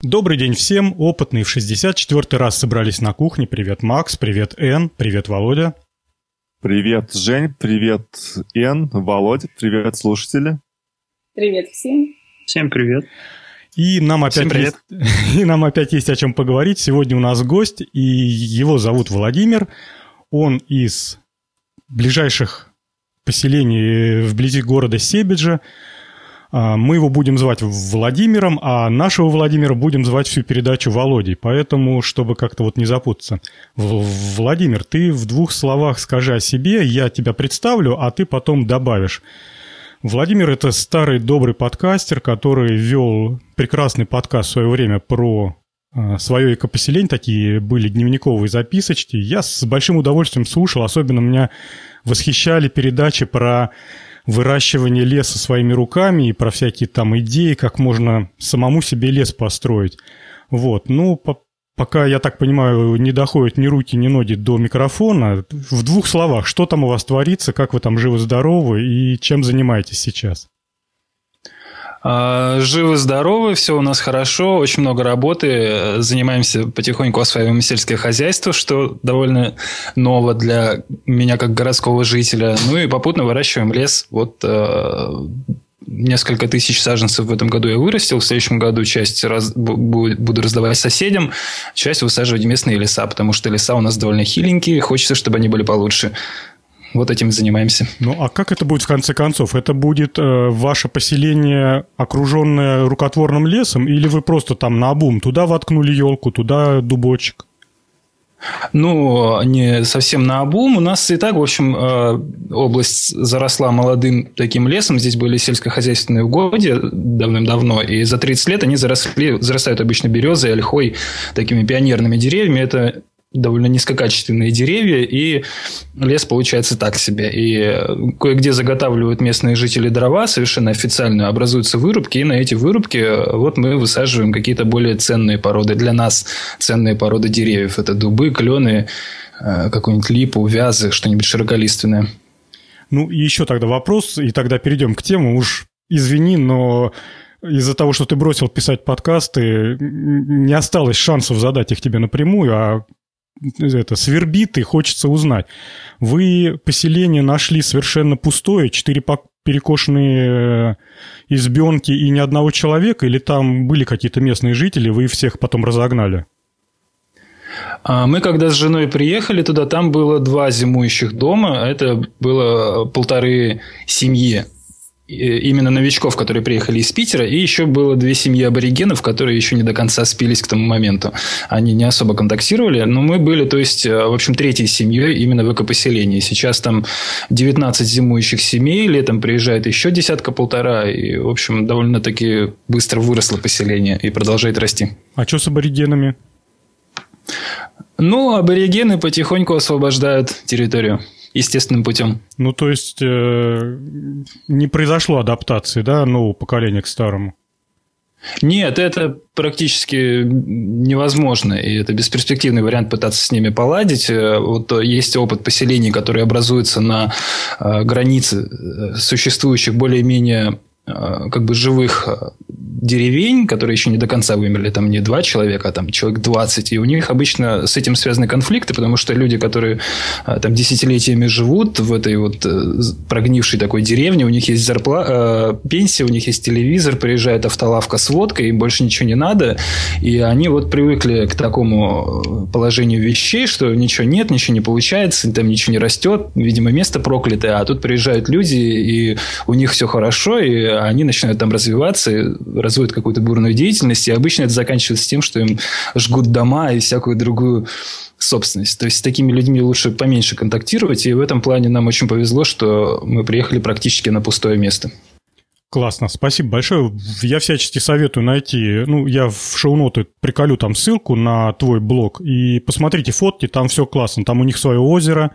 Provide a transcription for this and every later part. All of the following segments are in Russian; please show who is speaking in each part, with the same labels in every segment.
Speaker 1: Добрый день всем, опытные в 64 раз собрались на кухне. Привет, Макс, привет, Эн, привет, Володя.
Speaker 2: Привет, Жень, привет, Эн, Володя, привет, слушатели.
Speaker 3: Привет всем.
Speaker 4: Всем привет.
Speaker 1: И нам, опять
Speaker 4: привет.
Speaker 1: есть, и нам опять есть о чем поговорить. Сегодня у нас гость, и его зовут Владимир. Он из ближайших поселений вблизи города Себеджа. А, мы его будем звать Владимиром, а нашего Владимира будем звать всю передачу Володей. Поэтому, чтобы как-то вот не запутаться. Владимир, ты в двух словах скажи о себе, я тебя представлю, а ты потом добавишь. Владимир – это старый добрый подкастер, который вел прекрасный подкаст в свое время про а, свое экопоселение, такие были дневниковые записочки. Я с большим удовольствием слушал, особенно меня восхищали передачи про выращивание леса своими руками и про всякие там идеи, как можно самому себе лес построить. Вот, ну, по пока, я так понимаю, не доходят ни руки, ни ноги до микрофона, в двух словах, что там у вас творится, как вы там живы-здоровы и чем занимаетесь сейчас?
Speaker 4: А, живы-здоровы, все у нас хорошо, очень много работы, занимаемся потихоньку осваиваем сельское хозяйство, что довольно ново для меня как городского жителя. Ну и попутно выращиваем лес. Вот э, несколько тысяч саженцев в этом году я вырастил. В следующем году часть раз, буду раздавать соседям, часть высаживать местные леса, потому что леса у нас довольно хиленькие, хочется, чтобы они были получше. Вот этим и занимаемся.
Speaker 1: Ну, а как это будет в конце концов? Это будет э, ваше поселение, окруженное рукотворным лесом, или вы просто там на обум туда воткнули елку, туда дубочек?
Speaker 4: Ну, не совсем на обум. У нас и так, в общем, э, область заросла молодым таким лесом. Здесь были сельскохозяйственные угодья давным-давно. И за 30 лет они заросли, зарастают обычно березой, ольхой, такими пионерными деревьями. Это довольно низкокачественные деревья, и лес получается так себе. И кое-где заготавливают местные жители дрова совершенно официально, образуются вырубки, и на эти вырубки вот мы высаживаем какие-то более ценные породы. Для нас ценные породы деревьев. Это дубы, клены, э, какую-нибудь липу, вязы, что-нибудь широколиственное.
Speaker 1: Ну, и еще тогда вопрос, и тогда перейдем к теме. Уж извини, но из-за того, что ты бросил писать подкасты, не осталось шансов задать их тебе напрямую, а это, свербит и хочется узнать. Вы поселение нашли совершенно пустое, четыре перекошенные э, избенки и ни одного человека, или там были какие-то местные жители, вы всех потом разогнали?
Speaker 4: А мы когда с женой приехали туда, там было два зимующих дома, это было полторы семьи именно новичков, которые приехали из Питера, и еще было две семьи аборигенов, которые еще не до конца спились к тому моменту. Они не особо контактировали, но мы были, то есть, э, в общем, третьей семьей именно в экопоселении. Сейчас там 19 зимующих семей, летом приезжает еще десятка-полтора, и, в общем, довольно-таки быстро выросло поселение и продолжает расти.
Speaker 1: А что с аборигенами?
Speaker 4: Ну, аборигены потихоньку освобождают территорию естественным путем.
Speaker 1: Ну, то есть, э, не произошло адаптации, да, нового поколения к старому?
Speaker 4: Нет, это практически невозможно, и это бесперспективный вариант пытаться с ними поладить. Э, вот есть опыт поселений, которые образуются на э, границе э, существующих более-менее как бы живых деревень, которые еще не до конца вымерли, там не два человека, а там человек 20, и у них обычно с этим связаны конфликты, потому что люди, которые а, там десятилетиями живут в этой вот э, прогнившей такой деревне, у них есть зарплата, э, пенсия, у них есть телевизор, приезжает автолавка с водкой, им больше ничего не надо, и они вот привыкли к такому э, положению вещей, что ничего нет, ничего не получается, там ничего не растет, видимо, место проклятое, а тут приезжают люди, и у них все хорошо, и они начинают там развиваться, разводят какую-то бурную деятельность, и обычно это заканчивается тем, что им жгут дома и всякую другую собственность. То есть с такими людьми лучше поменьше контактировать, и в этом плане нам очень повезло, что мы приехали практически на пустое место.
Speaker 1: Классно, спасибо большое. Я всячески советую найти, ну, я в шоу-ноты приколю там ссылку на твой блог, и посмотрите фотки, там все классно, там у них свое озеро,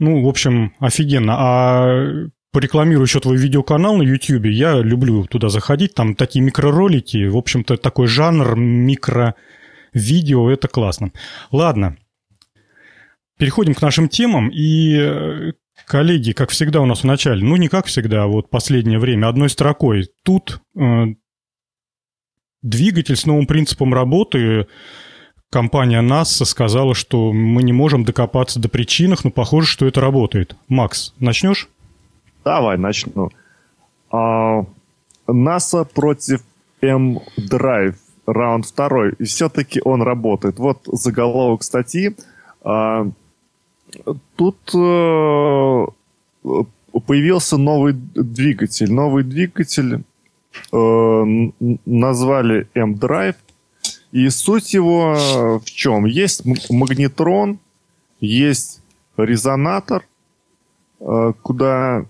Speaker 1: ну, в общем, офигенно. А порекламирую еще твой видеоканал на YouTube. Я люблю туда заходить, там такие микроролики. В общем-то, такой жанр микро-видео, это классно. Ладно, переходим к нашим темам. И, э, коллеги, как всегда у нас в начале, ну не как всегда, а вот последнее время, одной строкой. Тут э, двигатель с новым принципом работы компания NASA сказала, что мы не можем докопаться до причин, но похоже, что это работает. Макс, начнешь?
Speaker 2: Давай, начну. А, NASA против M-Drive, раунд второй. И все-таки он работает. Вот заголовок статьи. А, тут а, появился новый двигатель. Новый двигатель а, назвали M-Drive. И суть его в чем? Есть магнетрон, есть резонатор, э, куда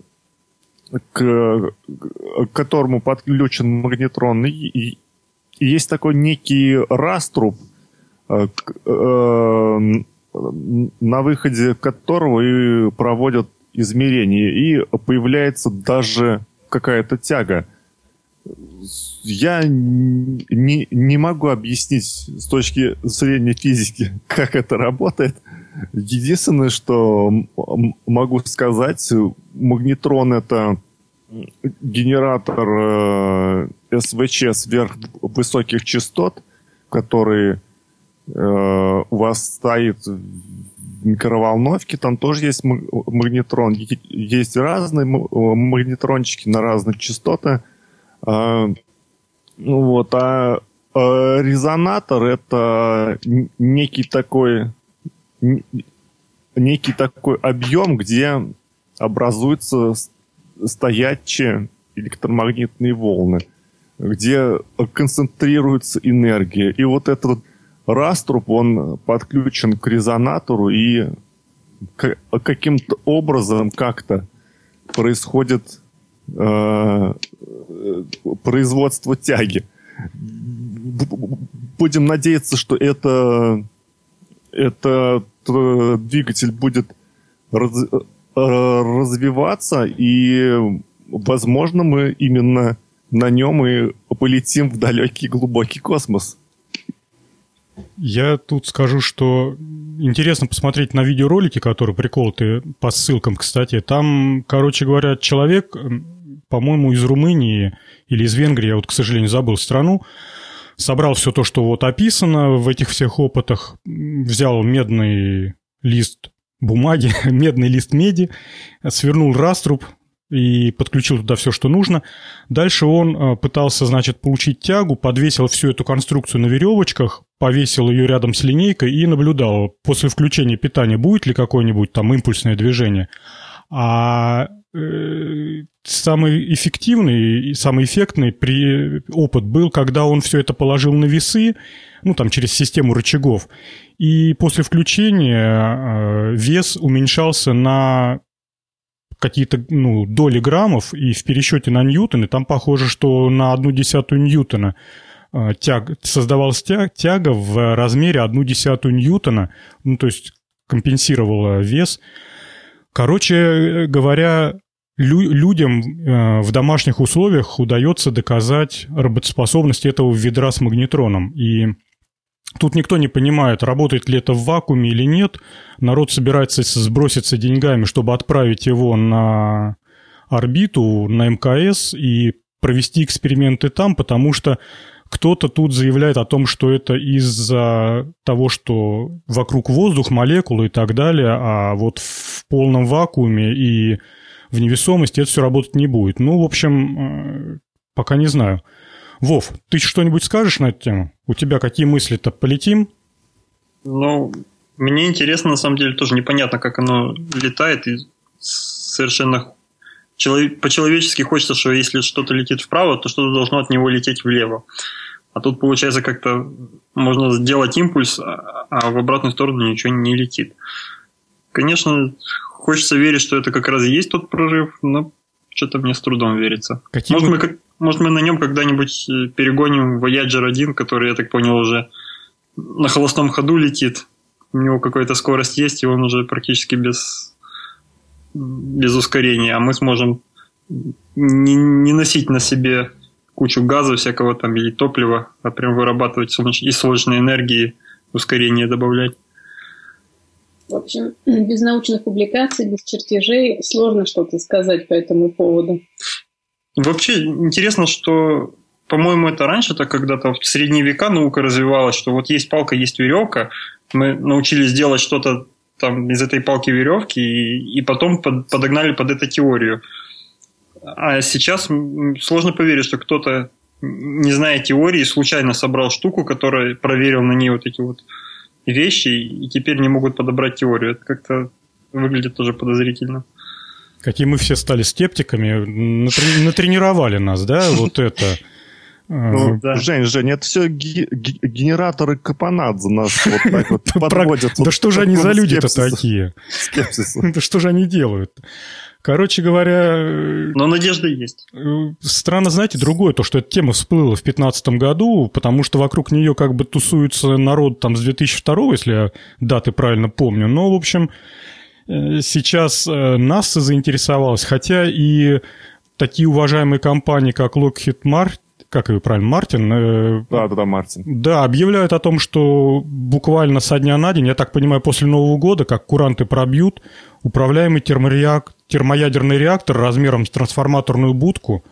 Speaker 2: к, к которому подключен магнетрон. И, и есть такой некий раструб, э, э, на выходе которого и проводят измерения. И появляется даже какая-то тяга я не, не могу объяснить с точки зрения физики, как это работает. Единственное, что могу сказать, магнетрон это генератор э, СВЧ сверхвысоких частот, который э, у вас стоит в микроволновке, там тоже есть магнетрон. Есть разные магнетрончики на разных частотах а, ну вот, а, а резонатор это некий такой некий такой объем, где образуются стоячие электромагнитные волны, где концентрируется энергия. И вот этот раструб, он подключен к резонатору, и каким-то образом как-то происходит Э, производства тяги. Будем надеяться, что это, этот двигатель будет э, развиваться, и, возможно, мы именно на нем и полетим в далекий глубокий космос.
Speaker 1: Я тут скажу, что интересно посмотреть на видеоролики, которые приколоты по ссылкам, кстати. Там, короче говоря, человек по-моему, из Румынии или из Венгрии, я вот, к сожалению, забыл страну, собрал все то, что вот описано в этих всех опытах, взял медный лист бумаги, медный лист меди, свернул раструб и подключил туда все, что нужно. Дальше он э, пытался, значит, получить тягу, подвесил всю эту конструкцию на веревочках, повесил ее рядом с линейкой и наблюдал, после включения питания будет ли какое-нибудь там импульсное движение. А самый эффективный и самый эффектный при... опыт был, когда он все это положил на весы, ну, там, через систему рычагов, и после включения э, вес уменьшался на какие-то ну, доли граммов, и в пересчете на ньютоны, там похоже, что на одну десятую ньютона э, тяг, создавалась тяг, тяга в размере одну десятую ньютона, ну, то есть компенсировала вес. Короче говоря, лю- людям э, в домашних условиях удается доказать работоспособность этого ведра с магнетроном. И тут никто не понимает, работает ли это в вакууме или нет. Народ собирается сброситься деньгами, чтобы отправить его на орбиту, на МКС и провести эксперименты там, потому что кто-то тут заявляет о том, что это из-за того, что вокруг воздух, молекулы и так далее, а вот в полном вакууме и в невесомости, это все работать не будет. Ну, в общем, э, пока не знаю. Вов, ты что-нибудь скажешь на эту тему? У тебя какие мысли-то? Полетим?
Speaker 5: Ну, мне интересно, на самом деле, тоже непонятно, как оно летает. И совершенно по-человечески хочется, что если что-то летит вправо, то что-то должно от него лететь влево. А тут, получается, как-то можно сделать импульс, а, а в обратную сторону ничего не летит. Конечно, Хочется верить, что это как раз и есть тот прорыв, но что-то мне с трудом верится. Какие может, мы, может, мы на нем когда-нибудь э, перегоним Voyager 1, который, я так понял, уже на холостом ходу летит. У него какая-то скорость есть, и он уже практически без, без ускорения. А мы сможем не, не носить на себе кучу газа всякого там или топлива, а прям вырабатывать солнеч... из солнечной энергии ускорение добавлять.
Speaker 3: В общем, без научных публикаций, без чертежей сложно что-то сказать по этому поводу.
Speaker 5: Вообще интересно, что по-моему, это раньше-то когда-то в средние века наука развивалась, что вот есть палка, есть веревка, мы научились делать что-то там из этой палки веревки и, и потом под, подогнали под эту теорию. А сейчас сложно поверить, что кто-то, не зная теории, случайно собрал штуку, которая проверил на ней вот эти вот вещи, и теперь не могут подобрать теорию. Это как-то выглядит тоже подозрительно.
Speaker 1: Какие мы все стали скептиками, натренировали нас, да, вот это.
Speaker 2: Ну, да. Жень, Жень, это все генераторы Капанадзе нас вот так вот подводят.
Speaker 1: Да что же они за люди-то такие? Да что же они делают? Короче говоря...
Speaker 5: Но надежда есть.
Speaker 1: Странно, знаете, другое, то, что эта тема всплыла в 2015 году, потому что вокруг нее как бы тусуется народ там с 2002, если я даты правильно помню. Но, в общем, э, сейчас э, НАСА заинтересовалась, хотя и такие уважаемые компании, как Lockheed Martin, как его правильно, Мартин?
Speaker 2: Э, да, да, да, Мартин.
Speaker 1: Да, объявляют о том, что буквально со дня на день, я так понимаю, после Нового года, как куранты пробьют, управляемый термореак... термоядерный реактор размером с трансформаторную будку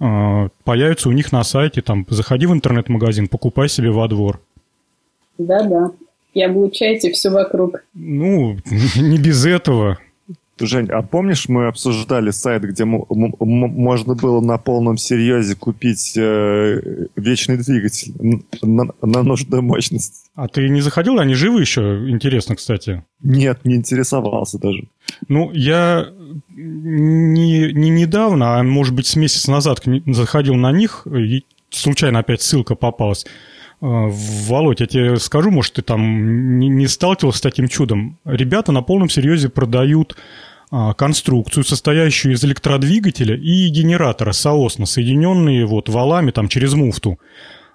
Speaker 1: э, появится у них на сайте. Там, заходи в интернет-магазин, покупай себе во двор.
Speaker 3: Да-да. И облучайте все вокруг.
Speaker 1: Ну, не без этого.
Speaker 2: Жень, а помнишь, мы обсуждали сайт, где можно было на полном серьезе купить э, вечный двигатель на, на нужную мощность?
Speaker 1: А ты не заходил? Они живы еще? Интересно, кстати.
Speaker 2: Нет, не интересовался даже.
Speaker 1: Ну, я не, не недавно, а может быть с месяц назад заходил на них, и случайно опять ссылка попалась. Э, Володь, я тебе скажу, может, ты там не, не сталкивался с таким чудом. Ребята на полном серьезе продают конструкцию, состоящую из электродвигателя и генератора соосно, соединенные вот валами там через муфту.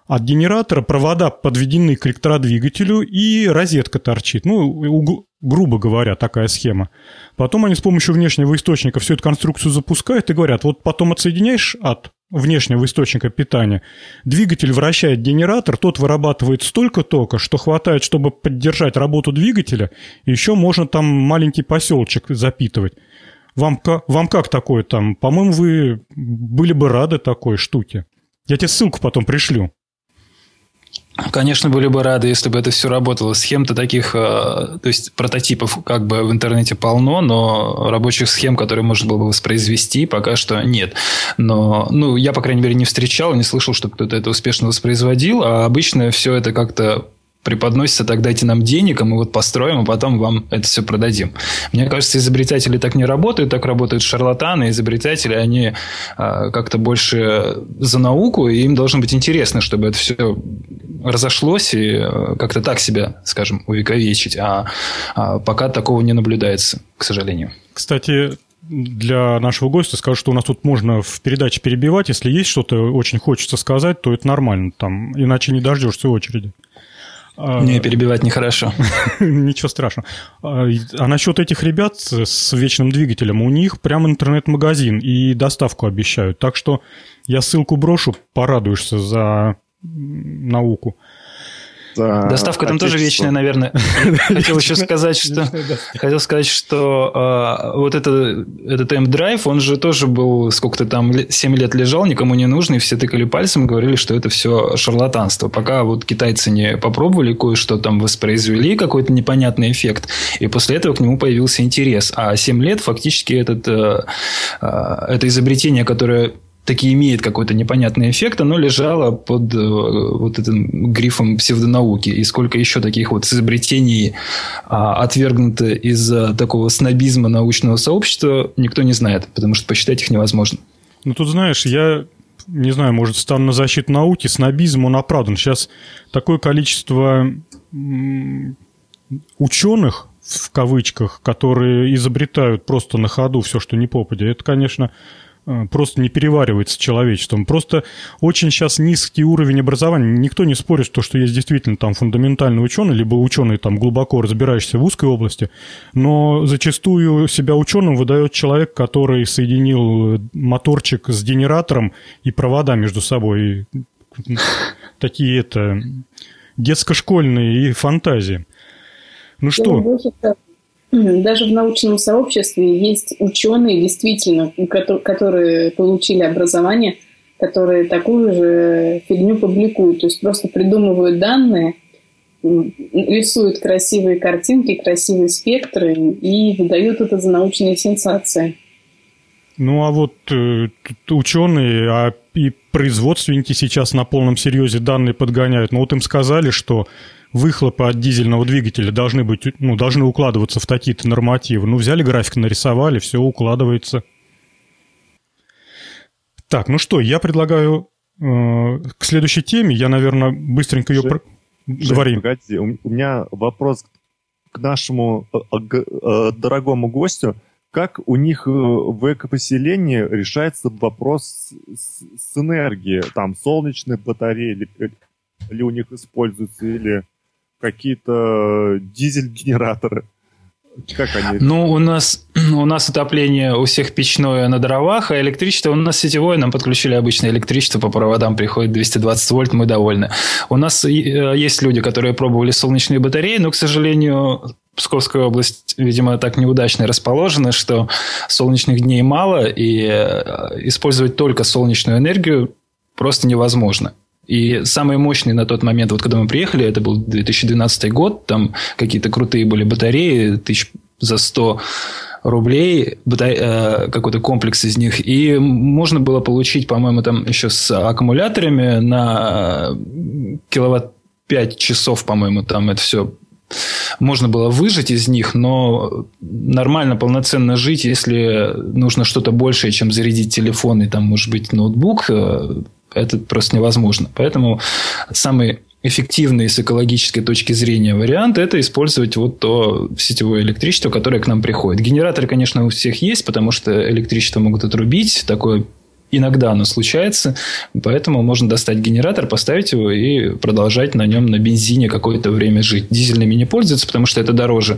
Speaker 1: От генератора провода подведены к электродвигателю и розетка торчит. Ну, грубо говоря, такая схема. Потом они с помощью внешнего источника всю эту конструкцию запускают и говорят, вот потом отсоединяешь от внешнего источника питания, двигатель вращает генератор, тот вырабатывает столько тока, что хватает, чтобы поддержать работу двигателя, и еще можно там маленький поселочек запитывать. Вам, вам как такое там? По-моему, вы были бы рады такой штуке. Я тебе ссылку потом пришлю.
Speaker 4: Конечно, были бы рады, если бы это все работало. Схем-то таких, э, то есть прототипов как бы в интернете полно, но рабочих схем, которые можно было бы воспроизвести, пока что нет. Но, ну, я, по крайней мере, не встречал, не слышал, что кто-то это успешно воспроизводил, а обычно все это как-то преподносится, так дайте нам денег, а мы вот построим, а потом вам это все продадим. Мне кажется, изобретатели так не работают, так работают шарлатаны, изобретатели, они э, как-то больше за науку, и им должно быть интересно, чтобы это все разошлось и э, как-то так себя, скажем, увековечить. А, а пока такого не наблюдается, к сожалению.
Speaker 1: Кстати, для нашего гостя скажу, что у нас тут можно в передаче перебивать. Если есть что-то очень хочется сказать, то это нормально. Там, иначе не дождешься очереди.
Speaker 4: А, не, перебивать нехорошо.
Speaker 1: Ничего страшного. А, а насчет этих ребят с вечным двигателем, у них прям интернет-магазин и доставку обещают. Так что я ссылку брошу, порадуешься за науку.
Speaker 4: Доставка там тоже вечная, наверное. Хотел еще сказать, что хотел сказать, что э, вот это, этот M-Drive, он же тоже был сколько-то там 7 лет лежал, никому не нужный, все тыкали пальцем и говорили, что это все шарлатанство. Пока вот китайцы не попробовали кое-что там воспроизвели, какой-то непонятный эффект, и после этого к нему появился интерес. А 7 лет фактически этот, э, э, это изобретение, которое таки имеет какой-то непонятный эффект, оно лежало под э, вот этим грифом псевдонауки. И сколько еще таких вот изобретений а, отвергнуто из-за такого снобизма научного сообщества, никто не знает, потому что посчитать их невозможно.
Speaker 1: Ну, тут, знаешь, я не знаю, может, стану на защиту науки, снобизм, он оправдан. Сейчас такое количество ученых, в кавычках, которые изобретают просто на ходу все, что не попадя, это, конечно, Э, просто не переваривается человечеством. Просто очень сейчас низкий уровень образования. Никто не спорит, что, что есть действительно там фундаментальный ученый, либо ученый там глубоко разбирающийся в узкой области, но зачастую себя ученым выдает человек, который соединил моторчик с генератором и провода между собой. Такие это детско-школьные фантазии. Ну что?
Speaker 3: Даже в научном сообществе есть ученые, действительно, которые получили образование которые такую же фигню публикуют. То есть просто придумывают данные, рисуют красивые картинки, красивые спектры и выдают это за научные сенсации.
Speaker 1: Ну а вот э, ученые а и производственники сейчас на полном серьезе данные подгоняют. Но вот им сказали, что выхлопы от дизельного двигателя должны быть, ну, должны укладываться в такие-то нормативы. Ну, взяли график, нарисовали, все укладывается. Так, ну что, я предлагаю э, к следующей теме. Я, наверное, быстренько ее... Жень,
Speaker 2: Говори. Погоди, у, меня вопрос к нашему э, э, дорогому гостю. Как у них э, в экопоселении решается вопрос с, с энергией? Там солнечные батареи или, или у них используются, или какие-то дизель-генераторы?
Speaker 4: Как они? Ну, у нас, у нас отопление у всех печное на дровах, а электричество у нас сетевое. Нам подключили обычное электричество, по проводам приходит 220 вольт, мы довольны. У нас есть люди, которые пробовали солнечные батареи, но, к сожалению, Псковская область, видимо, так неудачно расположена, что солнечных дней мало, и э, использовать только солнечную энергию просто невозможно. И самые мощные на тот момент, вот когда мы приехали, это был 2012 год, там какие-то крутые были батареи, тысяч за 100 рублей, э, какой-то комплекс из них. И можно было получить, по-моему, там еще с аккумуляторами на киловатт 5 часов, по-моему, там это все можно было выжить из них, но нормально, полноценно жить, если нужно что-то большее, чем зарядить телефон и там, может быть, ноутбук, э, это просто невозможно. Поэтому самый эффективный с экологической точки зрения вариант – это использовать вот то сетевое электричество, которое к нам приходит. Генераторы, конечно, у всех есть, потому что электричество могут отрубить. Такое Иногда оно случается, поэтому можно достать генератор, поставить его и продолжать на нем на бензине какое-то время жить. Дизельными не пользуются, потому что это дороже,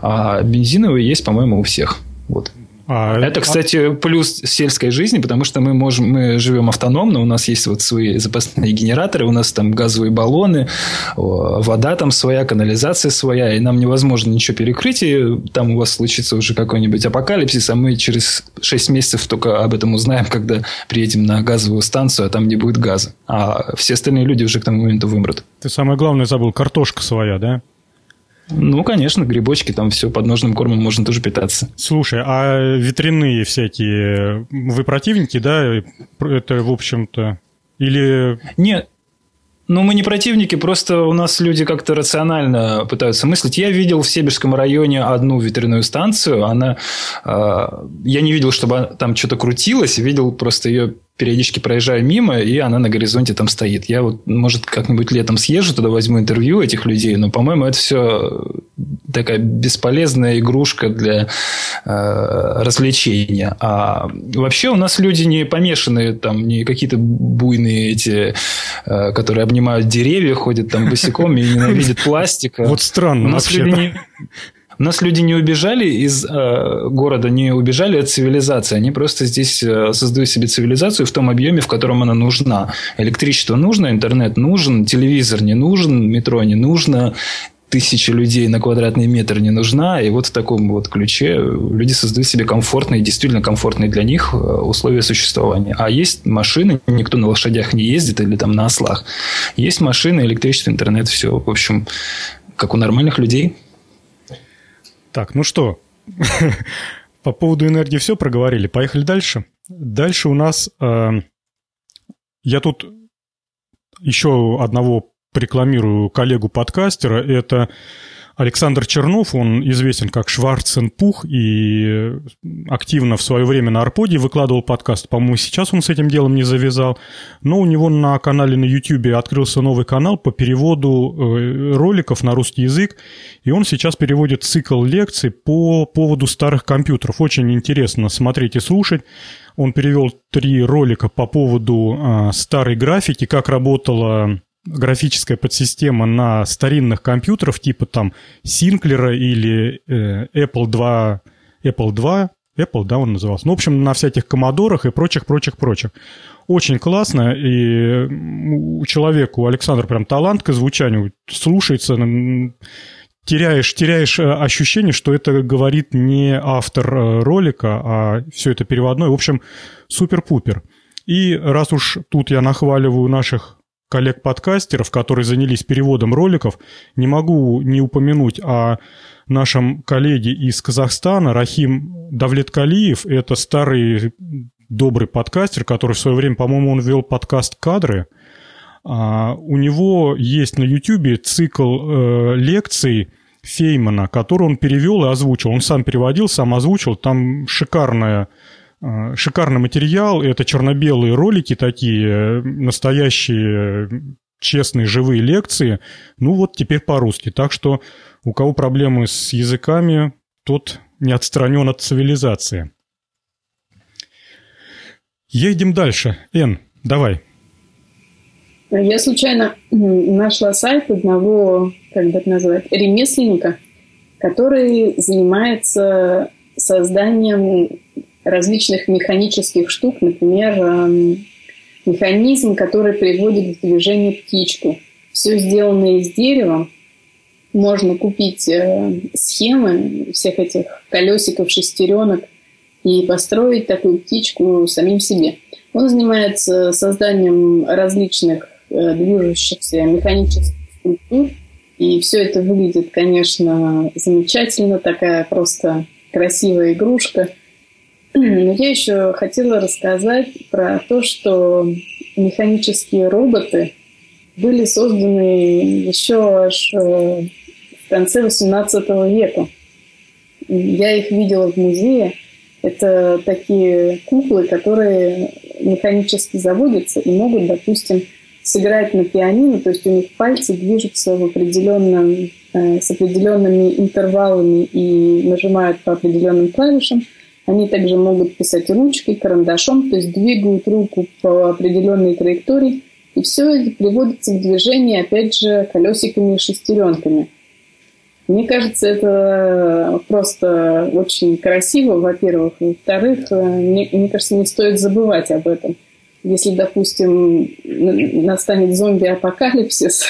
Speaker 4: а бензиновые есть, по-моему, у всех. Вот. А, это, а кстати, плюс сельской жизни, потому что мы можем, мы живем автономно, у нас есть вот свои запасные генераторы, у нас там газовые баллоны, вода там своя, канализация своя, и нам невозможно ничего перекрыть, и там у вас случится уже какой-нибудь апокалипсис, а мы через 6 месяцев только об этом узнаем, когда приедем на газовую станцию, а там не будет газа. А все остальные люди уже к тому моменту вымрут.
Speaker 1: Ты самое главное забыл, картошка своя, да?
Speaker 4: Ну, конечно, грибочки, там все подножным кормом можно тоже питаться.
Speaker 1: Слушай, а ветряные всякие, вы противники, да? Это, в общем-то, или...
Speaker 4: Нет, ну, мы не противники, просто у нас люди как-то рационально пытаются мыслить. Я видел в Себежском районе одну ветряную станцию. Она, э, я не видел, чтобы там что-то крутилось. Видел просто ее периодически проезжаю мимо, и она на горизонте там стоит. Я вот, может, как-нибудь летом съезжу, туда возьму интервью этих людей, но, по-моему, это все такая бесполезная игрушка для э, развлечения. А вообще у нас люди не помешанные, там, не какие-то буйные эти, э, которые обнимают деревья, ходят там босиком и ненавидят пластика.
Speaker 1: Вот странно
Speaker 4: У нас люди не... У нас люди не убежали из э, города, не убежали от цивилизации. Они просто здесь э, создают себе цивилизацию в том объеме, в котором она нужна. Электричество нужно, интернет нужен, телевизор не нужен, метро не нужно, тысяча людей на квадратный метр не нужна. И вот в таком вот ключе люди создают себе комфортные, действительно комфортные для них э, условия существования. А есть машины, никто на лошадях не ездит или там на ослах. Есть машины, электричество, интернет, все, в общем, как у нормальных людей.
Speaker 1: Так, ну что, по поводу энергии все проговорили. Поехали дальше. Дальше у нас... Э, я тут еще одного рекламирую коллегу-подкастера. Это Александр Чернов, он известен как Шварценпух и активно в свое время на Арподе выкладывал подкаст. По-моему, сейчас он с этим делом не завязал. Но у него на канале на YouTube открылся новый канал по переводу э, роликов на русский язык. И он сейчас переводит цикл лекций по поводу старых компьютеров. Очень интересно смотреть и слушать. Он перевел три ролика по поводу э, старой графики, как работала графическая подсистема на старинных компьютерах типа там Синклера или э, Apple 2, Apple 2, Apple, да, он назывался. Ну, в общем, на всяких комодорах и прочих, прочих, прочих. Очень классно, и у человека, у Александра прям талант к звучанию, слушается, теряешь, теряешь э, ощущение, что это говорит не автор э, ролика, а все это переводной. В общем, супер-пупер. И раз уж тут я нахваливаю наших коллег-подкастеров, которые занялись переводом роликов, не могу не упомянуть о нашем коллеге из Казахстана Рахим Давлеткалиев. Это старый добрый подкастер, который в свое время, по-моему, он вел подкаст «Кадры». А, у него есть на YouTube цикл э, лекций Феймана, который он перевел и озвучил. Он сам переводил, сам озвучил. Там шикарная Шикарный материал, это черно-белые ролики такие, настоящие честные живые лекции. Ну вот теперь по-русски. Так что у кого проблемы с языками, тот не отстранен от цивилизации. Едем дальше. Эн, давай.
Speaker 3: Я случайно нашла сайт одного, как бы это назвать, ремесленника, который занимается созданием различных механических штук, например, эм, механизм, который приводит в движение птичку. Все сделано из дерева. Можно купить э, схемы всех этих колесиков, шестеренок и построить такую птичку самим себе. Он занимается созданием различных Э, движущихся механических структур. И все это выглядит, конечно, замечательно, такая просто красивая игрушка. Я еще хотела рассказать про то, что механические роботы были созданы еще аж э, в конце XVIII века. Я их видела в музее. Это такие куклы, которые механически заводятся и могут, допустим, сыграть на пианино, то есть у них пальцы движутся в определенном, э, с определенными интервалами и нажимают по определенным клавишам. Они также могут писать ручкой, карандашом, то есть двигают руку по определенной траектории. И все это приводится в движение, опять же, колесиками и шестеренками. Мне кажется, это просто очень красиво, во-первых. Во-вторых, э, мне, мне кажется, не стоит забывать об этом – если, допустим, настанет зомби-апокалипсис,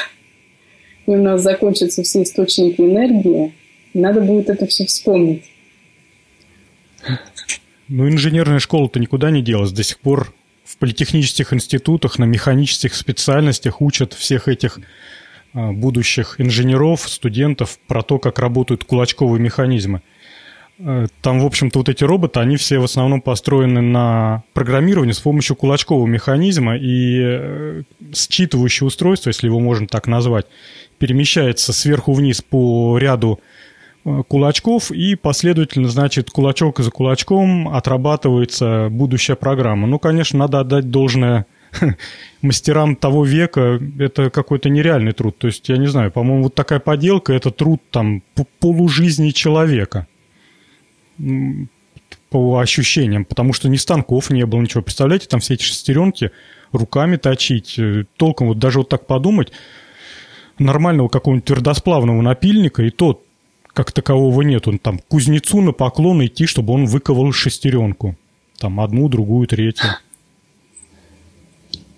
Speaker 3: и у нас закончатся все источники энергии, надо будет это все вспомнить.
Speaker 1: Ну, инженерная школа-то никуда не делась. До сих пор в политехнических институтах, на механических специальностях учат всех этих а, будущих инженеров, студентов про то, как работают кулачковые механизмы. Э, там, в общем-то, вот эти роботы, они все в основном построены на программировании с помощью кулачкового механизма, и э, считывающее устройство, если его можно так назвать, перемещается сверху вниз по ряду кулачков, и последовательно, значит, кулачок за кулачком отрабатывается будущая программа. Ну, конечно, надо отдать должное мастерам того века, это какой-то нереальный труд. То есть, я не знаю, по-моему, вот такая поделка – это труд там полужизни человека по ощущениям, потому что ни станков не было, ничего. Представляете, там все эти шестеренки руками точить. Э, толком вот даже вот так подумать, нормального какого-нибудь твердосплавного напильника, и то как такового нет. Он там кузнецу на поклон идти, чтобы он выковал шестеренку. Там одну, другую, третью.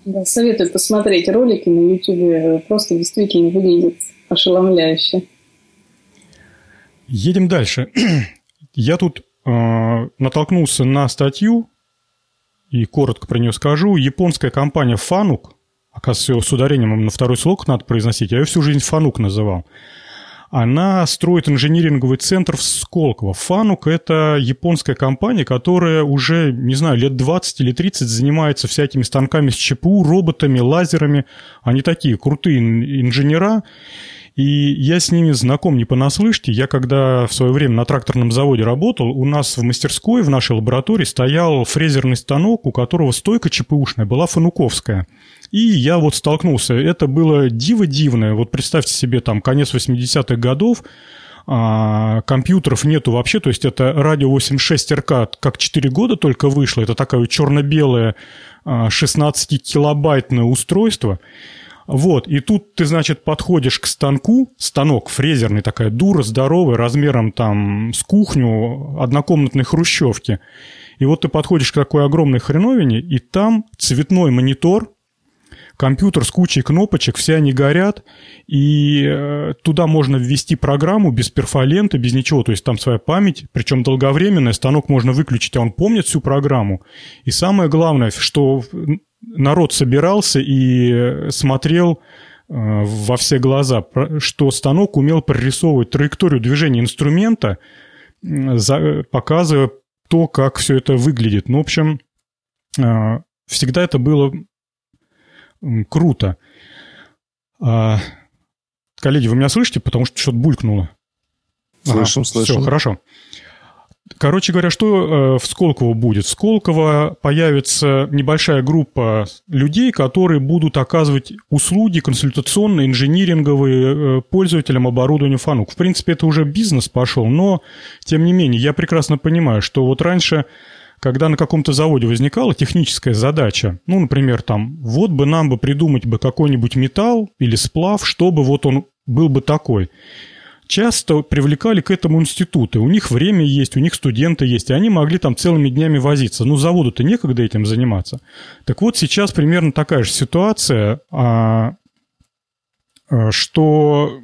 Speaker 3: Да, советую посмотреть ролики на YouTube. Просто действительно выглядит ошеломляюще.
Speaker 1: Едем дальше. Я тут э, натолкнулся на статью, и коротко про нее скажу. Японская компания Фанук, оказывается, с ударением на второй слог надо произносить, я ее всю жизнь Фанук называл. Она строит инжиниринговый центр в Сколково. Фанук – это японская компания, которая уже, не знаю, лет 20 или 30 занимается всякими станками с ЧПУ, роботами, лазерами. Они такие крутые инженера. И я с ними знаком не понаслышке. Я когда в свое время на тракторном заводе работал, у нас в мастерской, в нашей лаборатории стоял фрезерный станок, у которого стойка ЧПУшная была фануковская. И я вот столкнулся. Это было диво дивное. Вот представьте себе там конец 80-х годов, а, компьютеров нету вообще, то есть это радио 86 РК как 4 года только вышло, это такое черно-белое 16-килобайтное а, устройство, вот, и тут ты, значит, подходишь к станку, станок фрезерный, такая дура здоровая, размером там с кухню однокомнатной хрущевки. И вот ты подходишь к такой огромной хреновине, и там цветной монитор, компьютер с кучей кнопочек, все они горят, и э, туда можно ввести программу без перфолента, без ничего, то есть там своя память, причем долговременная, станок можно выключить, а он помнит всю программу. И самое главное, что народ собирался и смотрел э, во все глаза, что станок умел прорисовывать траекторию движения инструмента, показывая то, как все это выглядит. Ну, в общем, э, всегда это было круто. А, коллеги, вы меня слышите? Потому что что-то булькнуло.
Speaker 2: Слышим, ага, слышим.
Speaker 1: Все, хорошо. Короче говоря, что э, в Сколково будет? В Сколково появится небольшая группа людей, которые будут оказывать услуги консультационные, инжиниринговые э, пользователям оборудования Фанук. В принципе, это уже бизнес пошел, но, тем не менее, я прекрасно понимаю, что вот раньше когда на каком-то заводе возникала техническая задача, ну, например, там, вот бы нам бы придумать бы какой-нибудь металл или сплав, чтобы вот он был бы такой. Часто привлекали к этому институты. У них время есть, у них студенты есть, и они могли там целыми днями возиться. Ну, заводу-то некогда этим заниматься. Так вот, сейчас примерно такая же ситуация, а, а что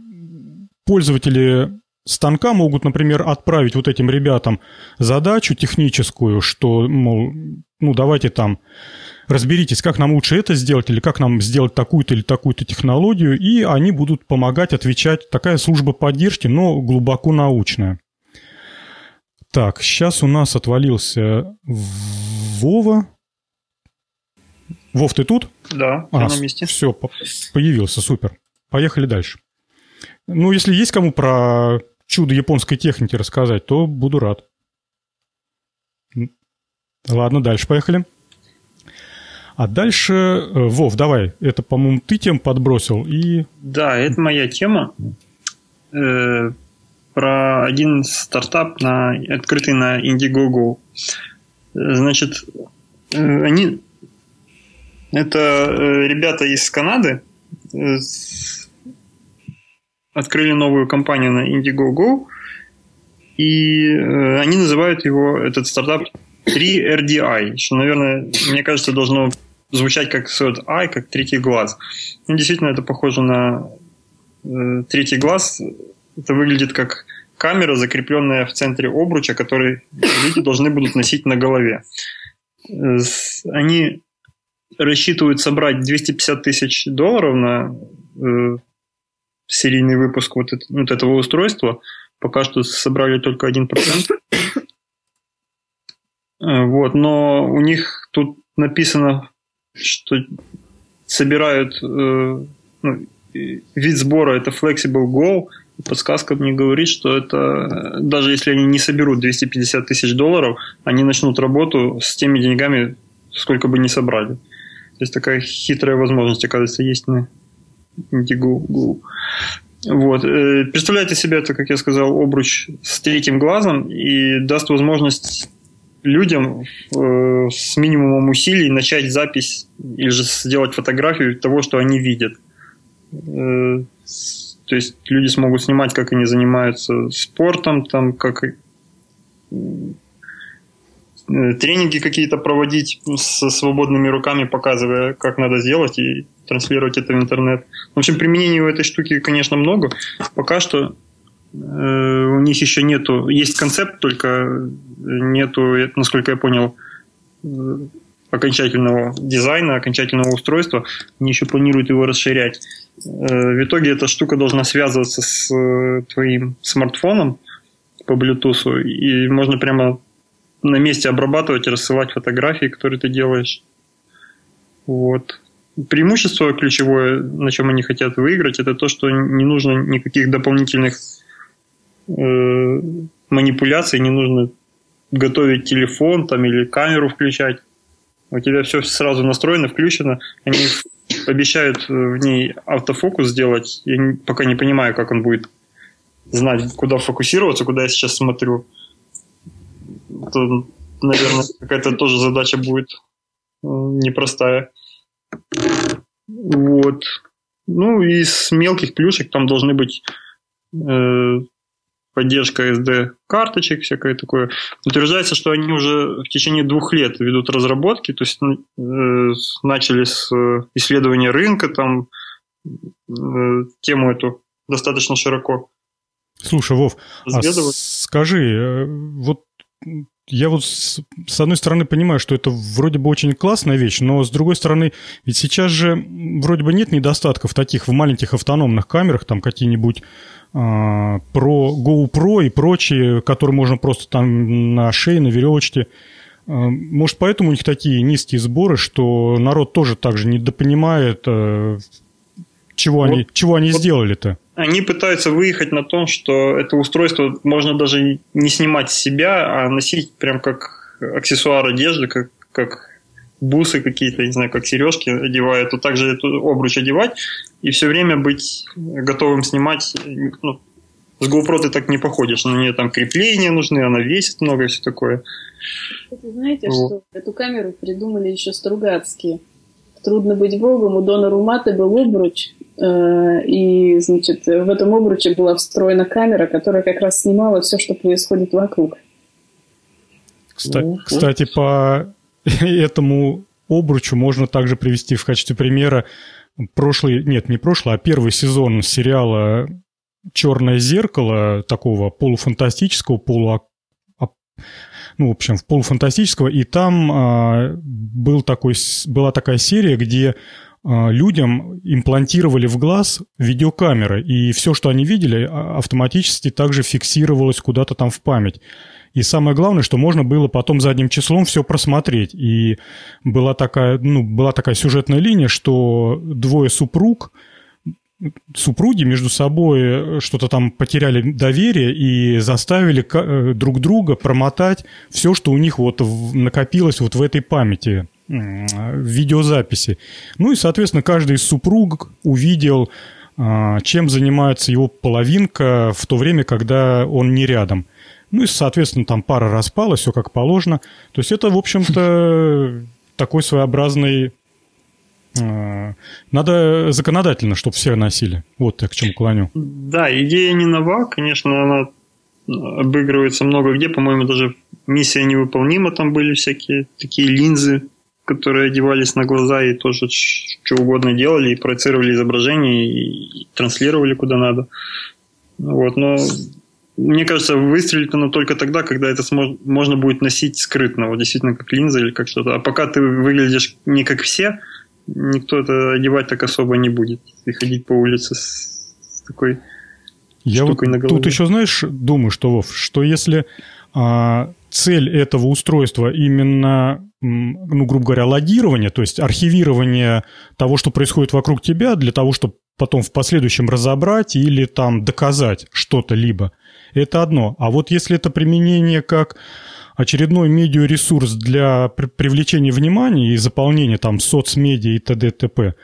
Speaker 1: пользователи станка могут, например, отправить вот этим ребятам задачу техническую, что, мол, ну, давайте там разберитесь, как нам лучше это сделать, или как нам сделать такую-то или такую-то технологию, и они будут помогать отвечать. Такая служба поддержки, но глубоко научная. Так, сейчас у нас отвалился Вова. Вов, ты тут?
Speaker 5: Да, а, на месте.
Speaker 1: Все, появился, супер. Поехали дальше. Ну, если есть кому про чудо японской техники рассказать, то буду рад. Ладно, дальше поехали. А дальше, э, Вов, давай, это, по-моему, ты тем подбросил и...
Speaker 5: Да, это моя тема. Э, про один стартап, на, открытый на Indiegogo. Значит, э, они... Это ребята из Канады открыли новую компанию на Indiegogo, и э, они называют его, этот стартап, 3RDI, что, наверное, мне кажется, должно звучать как third eye, как третий глаз. Ну, действительно, это похоже на э, третий глаз. Это выглядит как камера, закрепленная в центре обруча, который люди должны будут носить на голове. Э, они рассчитывают собрать 250 тысяч долларов на э, серийный выпуск вот, это, вот этого устройства. Пока что собрали только 1%. Э, вот, но у них тут написано, что собирают э, ну, вид сбора это Flexible Go. Подсказка мне говорит, что это даже если они не соберут 250 тысяч долларов, они начнут работу с теми деньгами, сколько бы не собрали. То есть такая хитрая возможность, оказывается, есть на Indiegogo. Вот. Э, представляете себе это, как я сказал, обруч с третьим глазом и даст возможность людям э, с минимумом усилий начать запись или же сделать фотографию того, что они видят. Э, то есть люди смогут снимать, как они занимаются спортом, там, как Э, тренинги какие-то проводить со свободными руками, показывая, как надо сделать и транслировать это в интернет. В общем, применений у этой штуки, конечно, много. Пока что э, у них еще нету, есть концепт, только нету, насколько я понял, э, окончательного дизайна, окончательного устройства. Они еще планируют его расширять. Э, в итоге эта штука должна связываться с э, твоим смартфоном по Bluetooth, и можно прямо на месте обрабатывать и рассылать фотографии, которые ты делаешь. Вот. Преимущество ключевое, на чем они хотят выиграть, это то, что не нужно никаких дополнительных э, манипуляций, не нужно готовить телефон там, или камеру включать. У тебя все сразу настроено, включено. Они обещают в ней автофокус сделать. Я пока не понимаю, как он будет знать, куда фокусироваться, куда я сейчас смотрю то, наверное, какая-то тоже задача будет э, непростая. Вот. Ну, из мелких плюшек там должны быть э, поддержка SD-карточек, всякое такое. Утверждается, что они уже в течение двух лет ведут разработки, то есть э, начали с э, исследования рынка, там э, тему эту достаточно широко.
Speaker 1: Слушай, Вов, а скажи, э, вот я вот с, с одной стороны понимаю, что это вроде бы очень классная вещь, но с другой стороны, ведь сейчас же вроде бы нет недостатков таких в маленьких автономных камерах, там какие-нибудь а, про GoPro и прочие, которые можно просто там на шее, на веревочке. А, может, поэтому у них такие низкие сборы, что народ тоже так же недопонимает, а, чего вот, они, чего они вот сделали-то?
Speaker 5: Они пытаются выехать на том, что это устройство можно даже не снимать с себя, а носить прям как аксессуар одежды, как, как бусы какие-то, не знаю, как сережки одевают, то также эту обруч одевать и все время быть готовым снимать. Ну, с GoPro ты так не походишь, на нее там крепления нужны, она весит много и все такое.
Speaker 3: Вы знаете, вот. что эту камеру придумали еще Стругацкие. Трудно быть богом, у Дона Руматы был обруч, и, значит, в этом обруче была встроена камера, которая как раз снимала все, что происходит вокруг.
Speaker 1: Кстати, кстати по этому обручу можно также привести в качестве примера прошлый, нет, не прошлый, а первый сезон сериала «Черное зеркало», такого полуфантастического, полу ну, в общем, полуфантастического, и там а, был такой, была такая серия, где а, людям имплантировали в глаз видеокамеры, и все, что они видели, а, автоматически также фиксировалось куда-то там в память. И самое главное, что можно было потом задним числом все просмотреть. И была такая, ну, была такая сюжетная линия, что двое супруг, супруги между собой что-то там потеряли доверие и заставили э, друг друга промотать все, что у них вот накопилось вот в этой памяти видеозаписи. Ну и, соответственно, каждый из супруг увидел, а, чем занимается его половинка в то время, когда он не рядом – ну и, соответственно, там пара распала, все как положено. То есть это, в общем-то, такой своеобразный... Э, надо законодательно, чтобы все носили. Вот я к чему клоню.
Speaker 5: Да, идея не нова, конечно, она обыгрывается много где. По-моему, даже миссия невыполнима, там были всякие такие линзы, которые одевались на глаза и тоже что угодно делали, и проецировали изображение, и транслировали куда надо. Вот, но мне кажется, выстрелит оно только тогда, когда это можно будет носить скрытно, вот действительно как линза или как что-то. А пока ты выглядишь не как все, никто это одевать так особо не будет. И ходить по улице с, с такой
Speaker 1: Я штукой вот на голове. Тут еще, знаешь, думаю, что, Вов, что если а, цель этого устройства именно, ну, грубо говоря, логирование, то есть архивирование того, что происходит вокруг тебя, для того, чтобы потом в последующем разобрать или там доказать что-то либо – это одно. А вот если это применение как очередной медиаресурс для привлечения внимания и заполнения там соцмедиа и т.д. т.п.,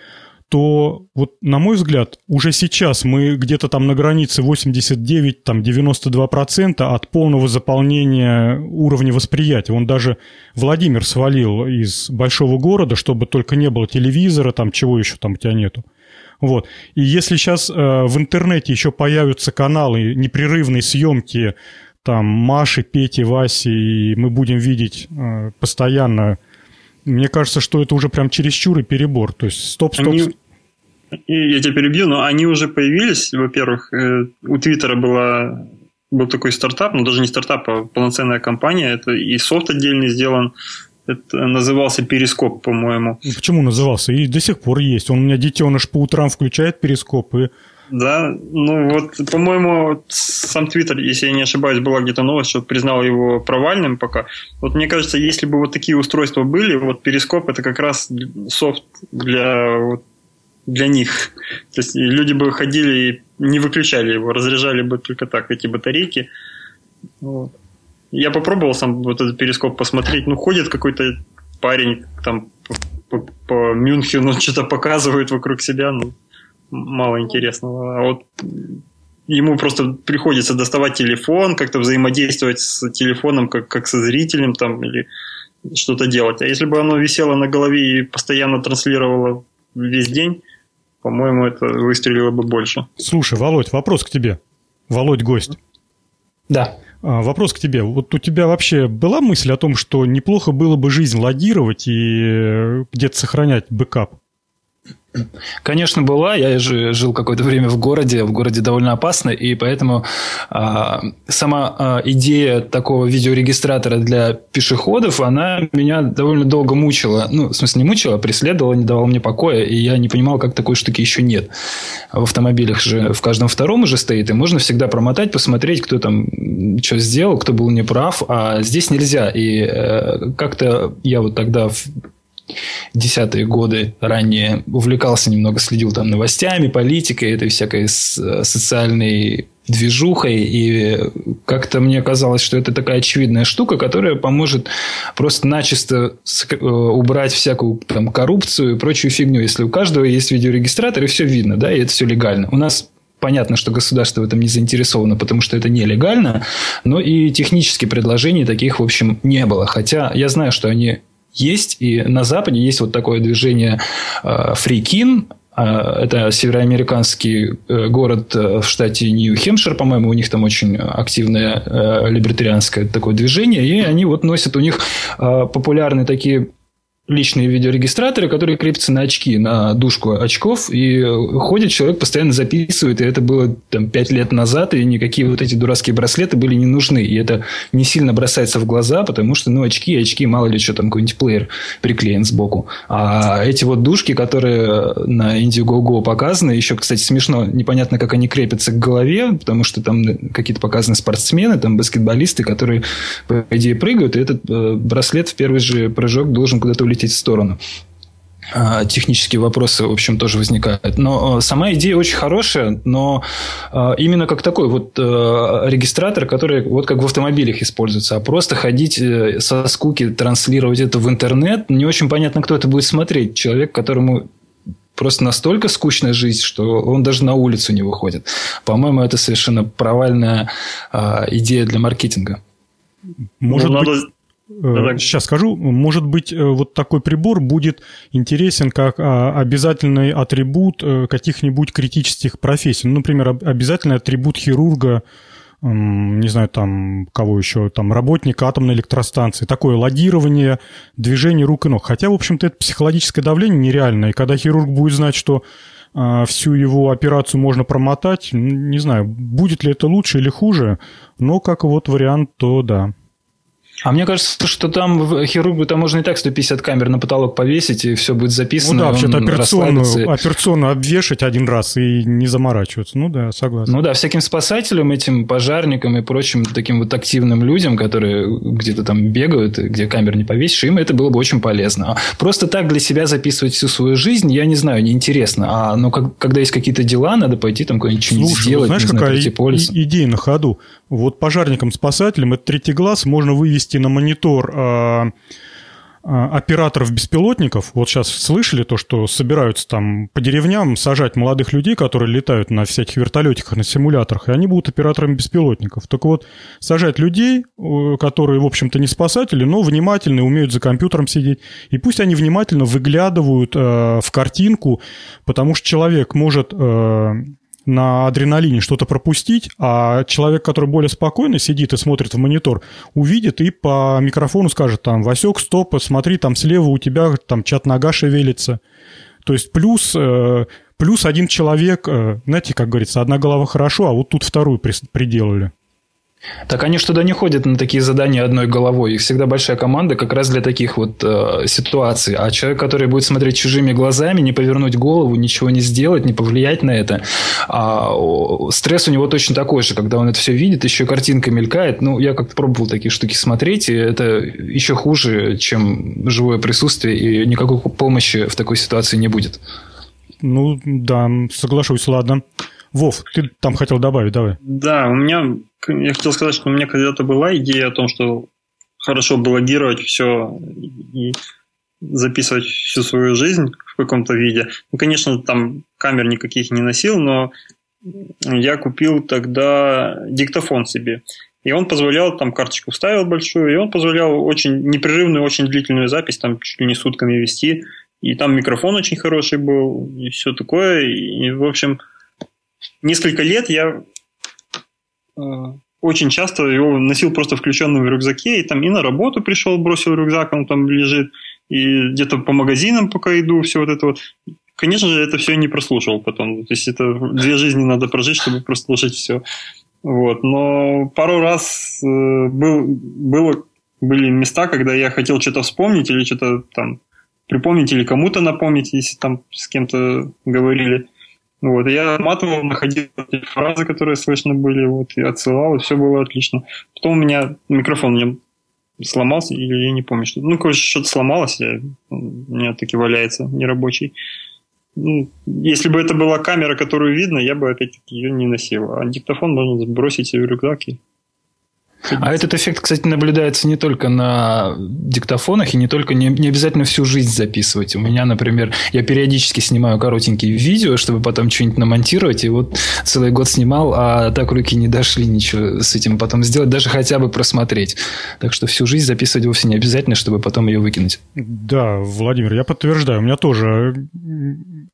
Speaker 1: то вот, на мой взгляд, уже сейчас мы где-то там на границе 89, там 92% от полного заполнения уровня восприятия. Он даже Владимир свалил из большого города, чтобы только не было телевизора, там чего еще там у тебя нету. Вот. И если сейчас э, в интернете еще появятся каналы непрерывной съемки там Маши, Пети, Васи, и мы будем видеть э, постоянно, мне кажется, что это уже прям чересчур и перебор. То есть стоп, стоп. Они...
Speaker 5: Я тебя перебью, но они уже появились, во-первых, э, у Твиттера была был такой стартап, ну даже не стартап, а полноценная компания, это и софт отдельный сделан, это назывался перископ, по-моему.
Speaker 1: Почему назывался? И до сих пор есть. Он у меня детеныш по утрам включает перископ и
Speaker 5: да, ну вот, по-моему, сам Твиттер, если я не ошибаюсь, была где-то новость, что признал его провальным пока. Вот мне кажется, если бы вот такие устройства были, вот перископ это как раз софт для, вот, для них. То есть люди бы ходили и не выключали его, разряжали бы только так эти батарейки. Вот. Я попробовал сам вот этот перископ посмотреть. Ну, ходит какой-то парень там по, по, по Мюнхену, что-то показывает вокруг себя. Ну, мало интересного. А вот ему просто приходится доставать телефон, как-то взаимодействовать с телефоном, как, как со зрителем там, или что-то делать. А если бы оно висело на голове и постоянно транслировало весь день, по-моему, это выстрелило бы больше.
Speaker 1: Слушай, Володь, вопрос к тебе. Володь гость.
Speaker 4: Да.
Speaker 1: А, вопрос к тебе. Вот у тебя вообще была мысль о том, что неплохо было бы жизнь логировать и э, где-то сохранять бэкап?
Speaker 4: Конечно, была. Я же жил какое-то время в городе. В городе довольно опасно, и поэтому а, сама а, идея такого видеорегистратора для пешеходов, она меня довольно долго мучила. Ну, в смысле, не мучила, а преследовала, не давала мне покоя, и я не понимал, как такой штуки еще нет. В автомобилях же в каждом втором уже стоит, и можно всегда промотать, посмотреть, кто там что сделал, кто был неправ, а здесь нельзя. И э, как-то я вот тогда десятые годы ранее увлекался немного, следил там новостями, политикой, этой всякой социальной движухой, и как-то мне казалось, что это такая очевидная штука, которая поможет просто начисто э, убрать всякую там коррупцию и прочую фигню. Если у каждого есть видеорегистратор, и все видно, да, и это все легально. У нас понятно, что государство в этом не заинтересовано, потому что это нелегально, но и технически предложений таких, в общем, не было. Хотя я знаю, что они есть, и на Западе есть вот такое движение Фрикин, э, э, это североамериканский э, город в штате Нью-Хемпшир, по-моему, у них там очень активное либертарианское такое движение, и они вот носят у них популярные такие личные видеорегистраторы, которые крепятся на очки, на дужку очков, и ходит человек, постоянно записывает, и это было там пять лет назад, и никакие вот эти дурацкие браслеты были не нужны, и это не сильно бросается в глаза, потому что, ну, очки, очки, мало ли что там какой-нибудь плеер приклеен сбоку. А эти вот дужки, которые на Indiegogo показаны, еще, кстати, смешно, непонятно, как они крепятся к голове, потому что там какие-то показаны спортсмены, там баскетболисты, которые, по идее, прыгают, и этот э, браслет в первый же прыжок должен куда-то улететь улететь в сторону а, технические вопросы, в общем, тоже возникают. Но а, сама идея очень хорошая, но а, именно как такой вот регистратор, который вот как в автомобилях используется, а просто ходить э, со скуки, транслировать это в интернет, не очень понятно, кто это будет смотреть. Человек, которому просто настолько скучная жизнь, что он даже на улицу не выходит. По-моему, это совершенно провальная идея для маркетинга.
Speaker 1: Может ну, быть... надо сейчас скажу. Может быть, э, вот такой прибор будет интересен как а, обязательный атрибут э, каких-нибудь критических профессий. Ну, например, обязательный атрибут хирурга, не знаю, там, кого еще, там, работника атомной электростанции. Такое логирование, движение рук и ног. Хотя, в общем-то, это психологическое давление нереальное. И когда хирург будет знать, что а, всю его операцию можно промотать, не знаю, будет ли это лучше или хуже, но как вот вариант, то да.
Speaker 4: А мне кажется, что там в хирургу там можно и так 150 камер на потолок повесить, и все будет записано.
Speaker 1: Ну да, вообще-то операционную, операционную обвешать один раз и не заморачиваться. Ну да, согласен.
Speaker 4: Ну да, всяким спасателям, этим пожарникам и прочим таким вот активным людям, которые где-то там бегают, где камер не повесишь, им это было бы очень полезно. Просто так для себя записывать всю свою жизнь, я не знаю, неинтересно. А ну, как, когда есть какие-то дела, надо пойти там какое-нибудь что-нибудь сделать,
Speaker 1: знаешь,
Speaker 4: не
Speaker 1: знаю, какая идея на ходу? Вот пожарникам-спасателям этот третий глаз можно вывести на монитор э, операторов беспилотников. Вот сейчас слышали то, что собираются там по деревням сажать молодых людей, которые летают на всяких вертолетиках, на симуляторах, и они будут операторами беспилотников. Так вот, сажать людей, которые, в общем-то, не спасатели, но внимательны, умеют за компьютером сидеть, и пусть они внимательно выглядывают э, в картинку, потому что человек может... Э, на адреналине что-то пропустить, а человек, который более спокойно сидит и смотрит в монитор, увидит и по микрофону скажет там, Васек, стоп, смотри, там слева у тебя там чат нога шевелится. То есть плюс, э, плюс один человек, э, знаете, как говорится, одна голова хорошо, а вот тут вторую приделали.
Speaker 4: Так они что туда не ходят на такие задания одной головой. Их всегда большая команда как раз для таких вот э, ситуаций. А человек, который будет смотреть чужими глазами, не повернуть голову, ничего не сделать, не повлиять на это, а, стресс у него точно такой же, когда он это все видит, еще картинка мелькает. Ну, я как-то пробовал такие штуки смотреть, и это еще хуже, чем живое присутствие, и никакой помощи в такой ситуации не будет.
Speaker 1: Ну, да, соглашусь, ладно. Вов, ты там хотел добавить, давай.
Speaker 5: Да, у меня я хотел сказать, что у меня когда-то была идея о том, что хорошо бы логировать все и записывать всю свою жизнь в каком-то виде. Ну, конечно, там камер никаких не носил, но я купил тогда диктофон себе. И он позволял, там карточку вставил большую, и он позволял очень непрерывную, очень длительную запись, там чуть ли не сутками вести. И там микрофон очень хороший был, и все такое. И, в общем, несколько лет я Э, очень часто его носил просто включенным в рюкзаке, и там и на работу пришел, бросил рюкзак, он там лежит, и где-то по магазинам пока иду, все вот это вот. Конечно же, это все не прослушал потом. То есть это две жизни надо прожить, чтобы прослушать все. Вот. Но пару раз э, был, было, были места, когда я хотел что-то вспомнить или что-то там припомнить или кому-то напомнить, если там с кем-то говорили. Вот, я матывал, находил эти фразы, которые слышно были, вот, и отсылал, и все было отлично. Потом у меня микрофон мне сломался, или я не помню, что Ну, короче, что-то сломалось, я, у меня таки валяется нерабочий. Ну, если бы это была камера, которую видно, я бы опять-таки ее не носил. А диктофон можно бросить в рюкзак и
Speaker 4: а этот эффект, кстати, наблюдается не только на диктофонах и не только не, не обязательно всю жизнь записывать. У меня, например, я периодически снимаю коротенькие видео, чтобы потом что-нибудь намонтировать, и вот целый год снимал, а так руки не дошли ничего с этим потом сделать, даже хотя бы просмотреть. Так что всю жизнь записывать вовсе не обязательно, чтобы потом ее выкинуть.
Speaker 1: Да, Владимир, я подтверждаю. У меня тоже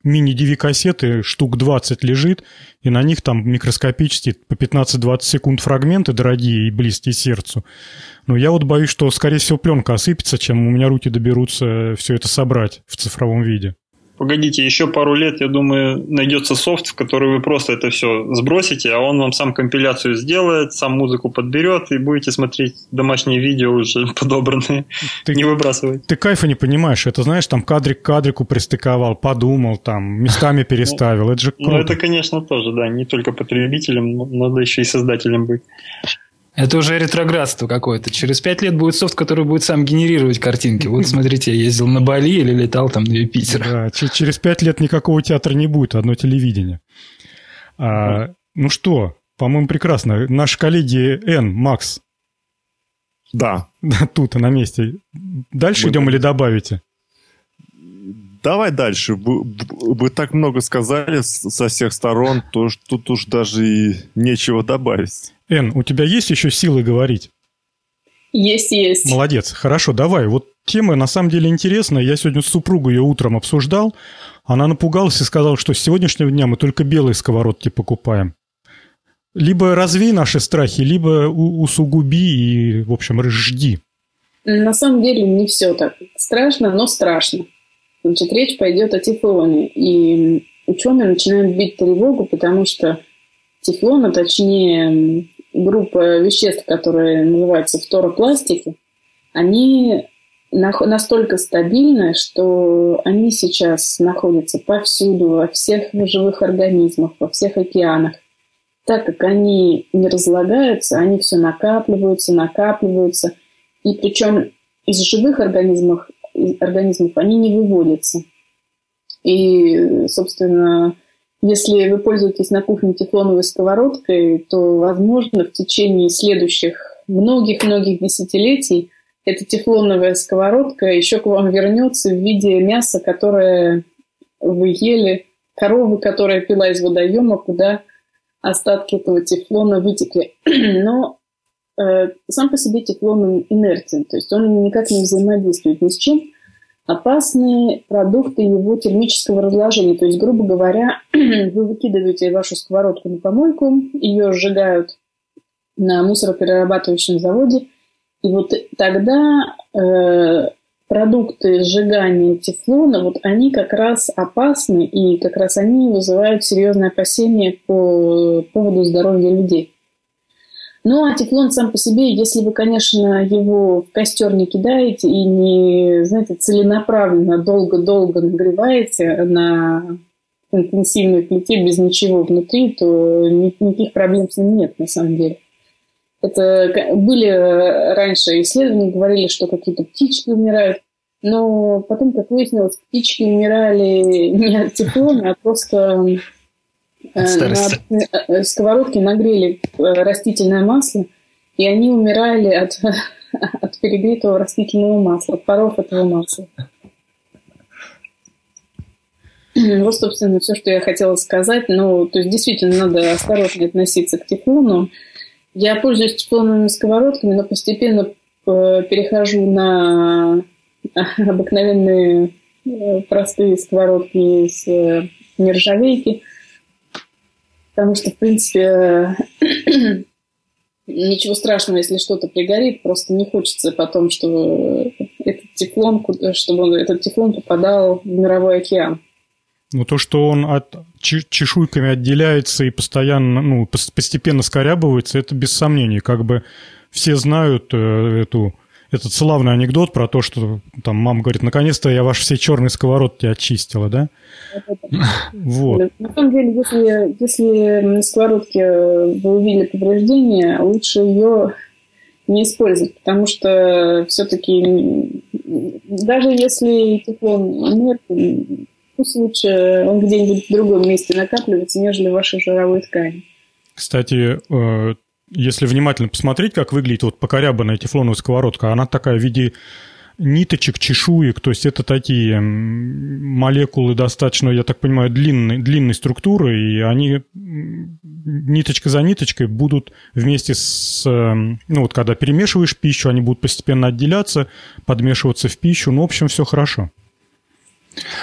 Speaker 1: мини-DV-кассеты штук 20 лежит, и на них там микроскопические по 15-20 секунд фрагменты дорогие и близкие сердцу. Но я вот боюсь, что, скорее всего, пленка осыпется, чем у меня руки доберутся все это собрать в цифровом виде
Speaker 5: погодите, еще пару лет, я думаю, найдется софт, в который вы просто это все сбросите, а он вам сам компиляцию сделает, сам музыку подберет, и будете смотреть домашние видео уже подобранные, ты, не выбрасывать.
Speaker 1: Ты кайфа не понимаешь, это знаешь, там кадрик к кадрику пристыковал, подумал, там, местами переставил, это же
Speaker 5: ну, круто. Ну, это, конечно, тоже, да, не только потребителем, надо еще и создателем быть.
Speaker 4: Это уже ретроградство какое-то. Через пять лет будет софт, который будет сам генерировать картинки. Вот смотрите, я ездил на Бали или летал там на Юпитер.
Speaker 1: Да, через пять лет никакого театра не будет, одно телевидение. А, ну что, по-моему, прекрасно. Наши коллеги Н, Макс.
Speaker 2: Да.
Speaker 1: Тут, на месте. Дальше Мы... идем или добавите?
Speaker 2: Давай дальше. Вы, вы так много сказали со всех сторон, то что тут уж даже и нечего добавить.
Speaker 1: Эн, у тебя есть еще силы говорить?
Speaker 3: Есть, есть.
Speaker 1: Молодец. Хорошо, давай. Вот тема на самом деле интересная. Я сегодня с супругой ее утром обсуждал. Она напугалась и сказала, что с сегодняшнего дня мы только белые сковородки покупаем. Либо развей наши страхи, либо усугуби и, в общем, жди.
Speaker 3: На самом деле не все так страшно, но страшно. Значит, речь пойдет о тефлоне. И ученые начинают бить тревогу, потому что тефлон, а точнее группа веществ, которые называются фторопластики, они настолько стабильны, что они сейчас находятся повсюду, во всех живых организмах, во всех океанах. Так как они не разлагаются, они все накапливаются, накапливаются. И причем из живых организмов, организмов они не выводятся. И, собственно, если вы пользуетесь на кухне тефлоновой сковородкой, то, возможно, в течение следующих многих-многих десятилетий эта тефлоновая сковородка еще к вам вернется в виде мяса, которое вы ели, коровы, которая пила из водоема, куда остатки этого тефлона вытекли. Но сам по себе тефлон инертен, то есть он никак не взаимодействует ни с чем опасные продукты его термического разложения. То есть, грубо говоря, вы выкидываете вашу сковородку на помойку, ее сжигают на мусороперерабатывающем заводе, и вот тогда э, продукты сжигания тефлона, вот они как раз опасны, и как раз они вызывают серьезные опасения по поводу здоровья людей. Ну, а тефлон сам по себе, если вы, конечно, его в костер не кидаете и не, знаете, целенаправленно долго-долго нагреваете на интенсивной плите без ничего внутри, то никаких проблем с ним нет на самом деле. Это были раньше исследования, говорили, что какие-то птички умирают, но потом, как выяснилось, птички умирали не от тефлона, а просто Э, на э, сковородке нагрели э, растительное масло, и они умирали от, от перегретого растительного масла, от паров этого масла. Вот, собственно, все, что я хотела сказать. Ну, то есть, действительно, надо осторожно относиться к тефлону. Я пользуюсь тефлоновыми сковородками, но постепенно перехожу на обыкновенные простые сковородки из нержавейки – Потому что, в принципе, Ничего страшного, если что-то пригорит, просто не хочется потом, чтобы этот тефлон, чтобы этот тефлон попадал в мировой океан.
Speaker 1: Ну, то, что он от чешуйками отделяется и постоянно, ну, постепенно скорябывается, это без сомнений. Как бы все знают э, эту, этот славный анекдот про то, что там мама говорит, наконец-то я ваши все черные сковородки очистила, да?
Speaker 3: Вот. На самом деле, если, если на сковородке вы увидели повреждение, лучше ее не использовать, потому что все-таки даже если тефлон инертный, пусть лучше он где-нибудь в другом месте накапливается, нежели в вашей жировой ткани.
Speaker 1: Кстати, э, если внимательно посмотреть, как выглядит вот покорябанная тефлоновая сковородка, она такая в виде ниточек, чешуек, то есть это такие молекулы достаточно, я так понимаю, длинной, длинной структуры, и они ниточка за ниточкой будут вместе с, ну вот когда перемешиваешь пищу, они будут постепенно отделяться, подмешиваться в пищу, ну, в общем, все хорошо.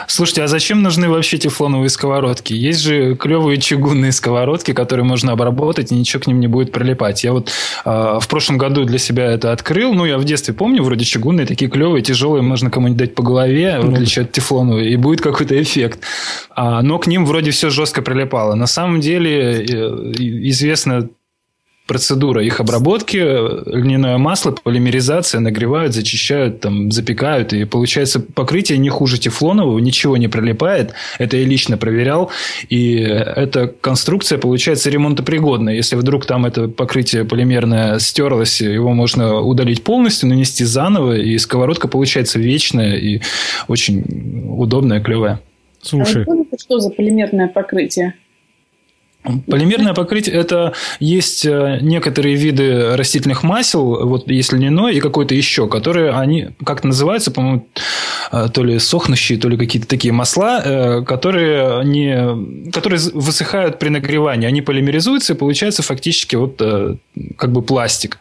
Speaker 4: Слушайте, а зачем нужны вообще тефлоновые сковородки? Есть же клевые чугунные сковородки, которые можно обработать, и ничего к ним не будет прилипать. Я вот э, в прошлом году для себя это открыл. Ну, я в детстве помню, вроде чугунные, такие клевые, тяжелые, можно кому-нибудь дать по голове, в отличие от тефлоновой, и будет какой-то эффект. А, но к ним вроде все жестко прилипало. На самом деле э, известно процедура их обработки, льняное масло, полимеризация, нагревают, зачищают, там, запекают, и получается покрытие не хуже тефлонового, ничего не прилипает. Это я лично проверял, и эта конструкция получается ремонтопригодная. Если вдруг там это покрытие полимерное стерлось, его можно удалить полностью, нанести заново, и сковородка получается вечная и очень удобная, клевая.
Speaker 3: Слушай. А что за полимерное покрытие?
Speaker 4: Полимерное покрытие – это есть э, некоторые виды растительных масел, вот есть льняное и какое-то еще, которые они как-то называются, по-моему, э, то ли сохнущие, то ли какие-то такие масла, э, которые, не, которые высыхают при нагревании. Они полимеризуются, и получается фактически вот как бы пластик.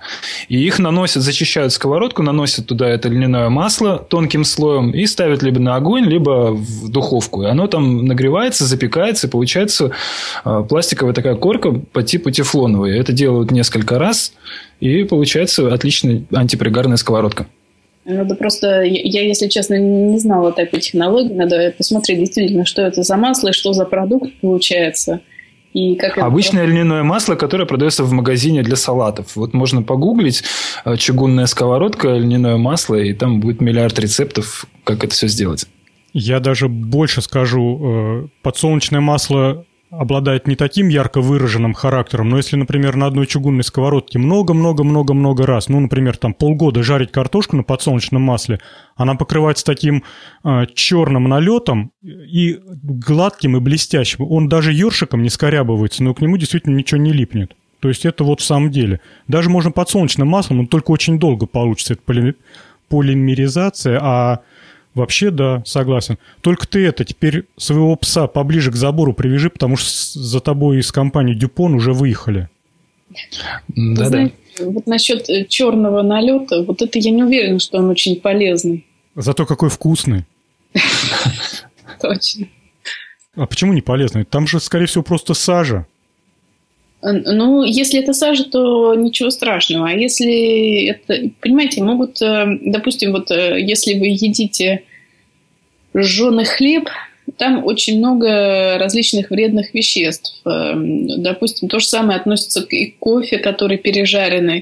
Speaker 4: И их наносят, зачищают сковородку, наносят туда это льняное масло тонким слоем и ставят либо на огонь, либо в духовку. И оно там нагревается, запекается, и получается пластик пластиковая такая корка по типу тефлоновой. Это делают несколько раз, и получается отличная антипригарная сковородка.
Speaker 3: Надо просто, я, если честно, не знала такой технологии, надо посмотреть действительно, что это за масло и что за продукт получается.
Speaker 4: И как Обычное это... льняное масло, которое продается в магазине для салатов. Вот можно погуглить э, чугунная сковородка, льняное масло, и там будет миллиард рецептов, как это все сделать.
Speaker 1: Я даже больше скажу. Э, подсолнечное масло обладает не таким ярко выраженным характером, но если, например, на одной чугунной сковородке много-много-много-много раз, ну, например, там полгода жарить картошку на подсолнечном масле, она покрывается таким э, черным налетом и гладким и блестящим. Он даже ёршиком не скорябывается, но к нему действительно ничего не липнет. То есть это вот в самом деле. Даже можно подсолнечным маслом, но только очень долго получится эта полимеризация, а Вообще, да, согласен. Только ты это, теперь своего пса поближе к забору привяжи, потому что за тобой из компании Дюпон уже выехали.
Speaker 3: Да-да. Вот насчет э, черного налета, вот это я не уверена, что он очень полезный.
Speaker 1: Зато какой вкусный.
Speaker 3: Точно.
Speaker 1: А почему не полезный? Там же, скорее всего, просто сажа.
Speaker 3: Ну, если это сажа, то ничего страшного. А если это, понимаете, могут, э, допустим, вот э, если вы едите жженый хлеб, там очень много различных вредных веществ. Допустим, то же самое относится и к кофе, который пережаренный.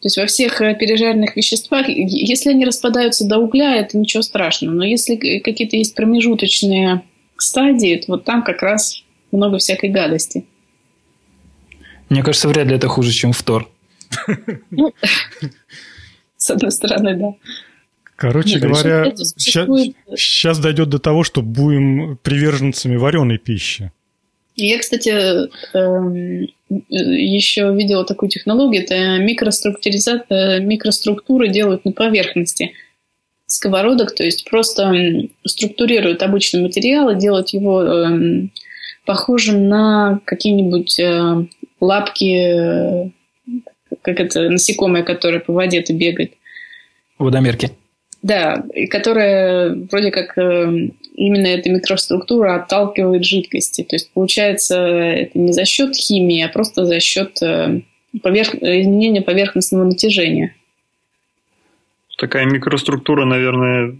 Speaker 3: То есть во всех э, пережаренных веществах, если они распадаются до угля, это ничего страшного. Но если какие-то есть промежуточные стадии, то вот там как раз много всякой гадости.
Speaker 4: Мне кажется, вряд ли это хуже, чем втор.
Speaker 3: Ну, с одной стороны, да.
Speaker 1: Короче Нет, говоря, сейчас, сейчас дойдет до того, что будем приверженцами вареной пищи.
Speaker 3: Я, кстати, эм, еще видела такую технологию. Это микроструктуризация, э, микроструктуры делают на поверхности сковородок, то есть просто структурируют обычный материал и делают его эм, похожим на какие-нибудь э, лапки, как это, насекомое, которое по воде-то бегает.
Speaker 4: Водомерки.
Speaker 3: Да, и которая вроде как э, именно эта микроструктура отталкивает жидкости. То есть получается это не за счет химии, а просто за счет э, поверх... изменение поверхностного натяжения.
Speaker 5: Такая микроструктура, наверное,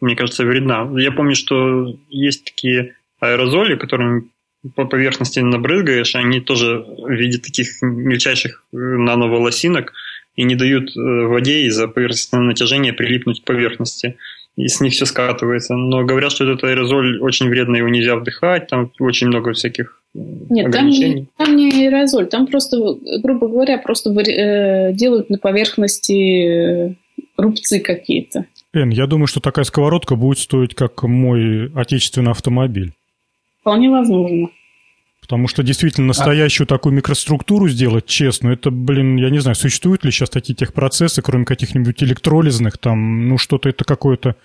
Speaker 5: мне кажется, вредна. Я помню, что есть такие аэрозоли, которыми по поверхности набрызгаешь, они тоже в виде таких мельчайших э, нановолосинок и не дают э, воде из-за поверхностного натяжения прилипнуть к поверхности. И с них все скатывается. Но говорят, что этот аэрозоль очень вредно, его нельзя вдыхать, там очень много всяких э,
Speaker 3: нет, там не, там не аэрозоль, там просто, грубо говоря, просто э, делают на поверхности рубцы какие-то.
Speaker 1: Эн, я думаю, что такая сковородка будет стоить, как мой отечественный автомобиль.
Speaker 3: Вполне возможно.
Speaker 1: Потому что действительно настоящую а... такую микроструктуру сделать, честно, это, блин, я не знаю, существуют ли сейчас такие техпроцессы, кроме каких-нибудь электролизных, там, ну, что-то это какой-то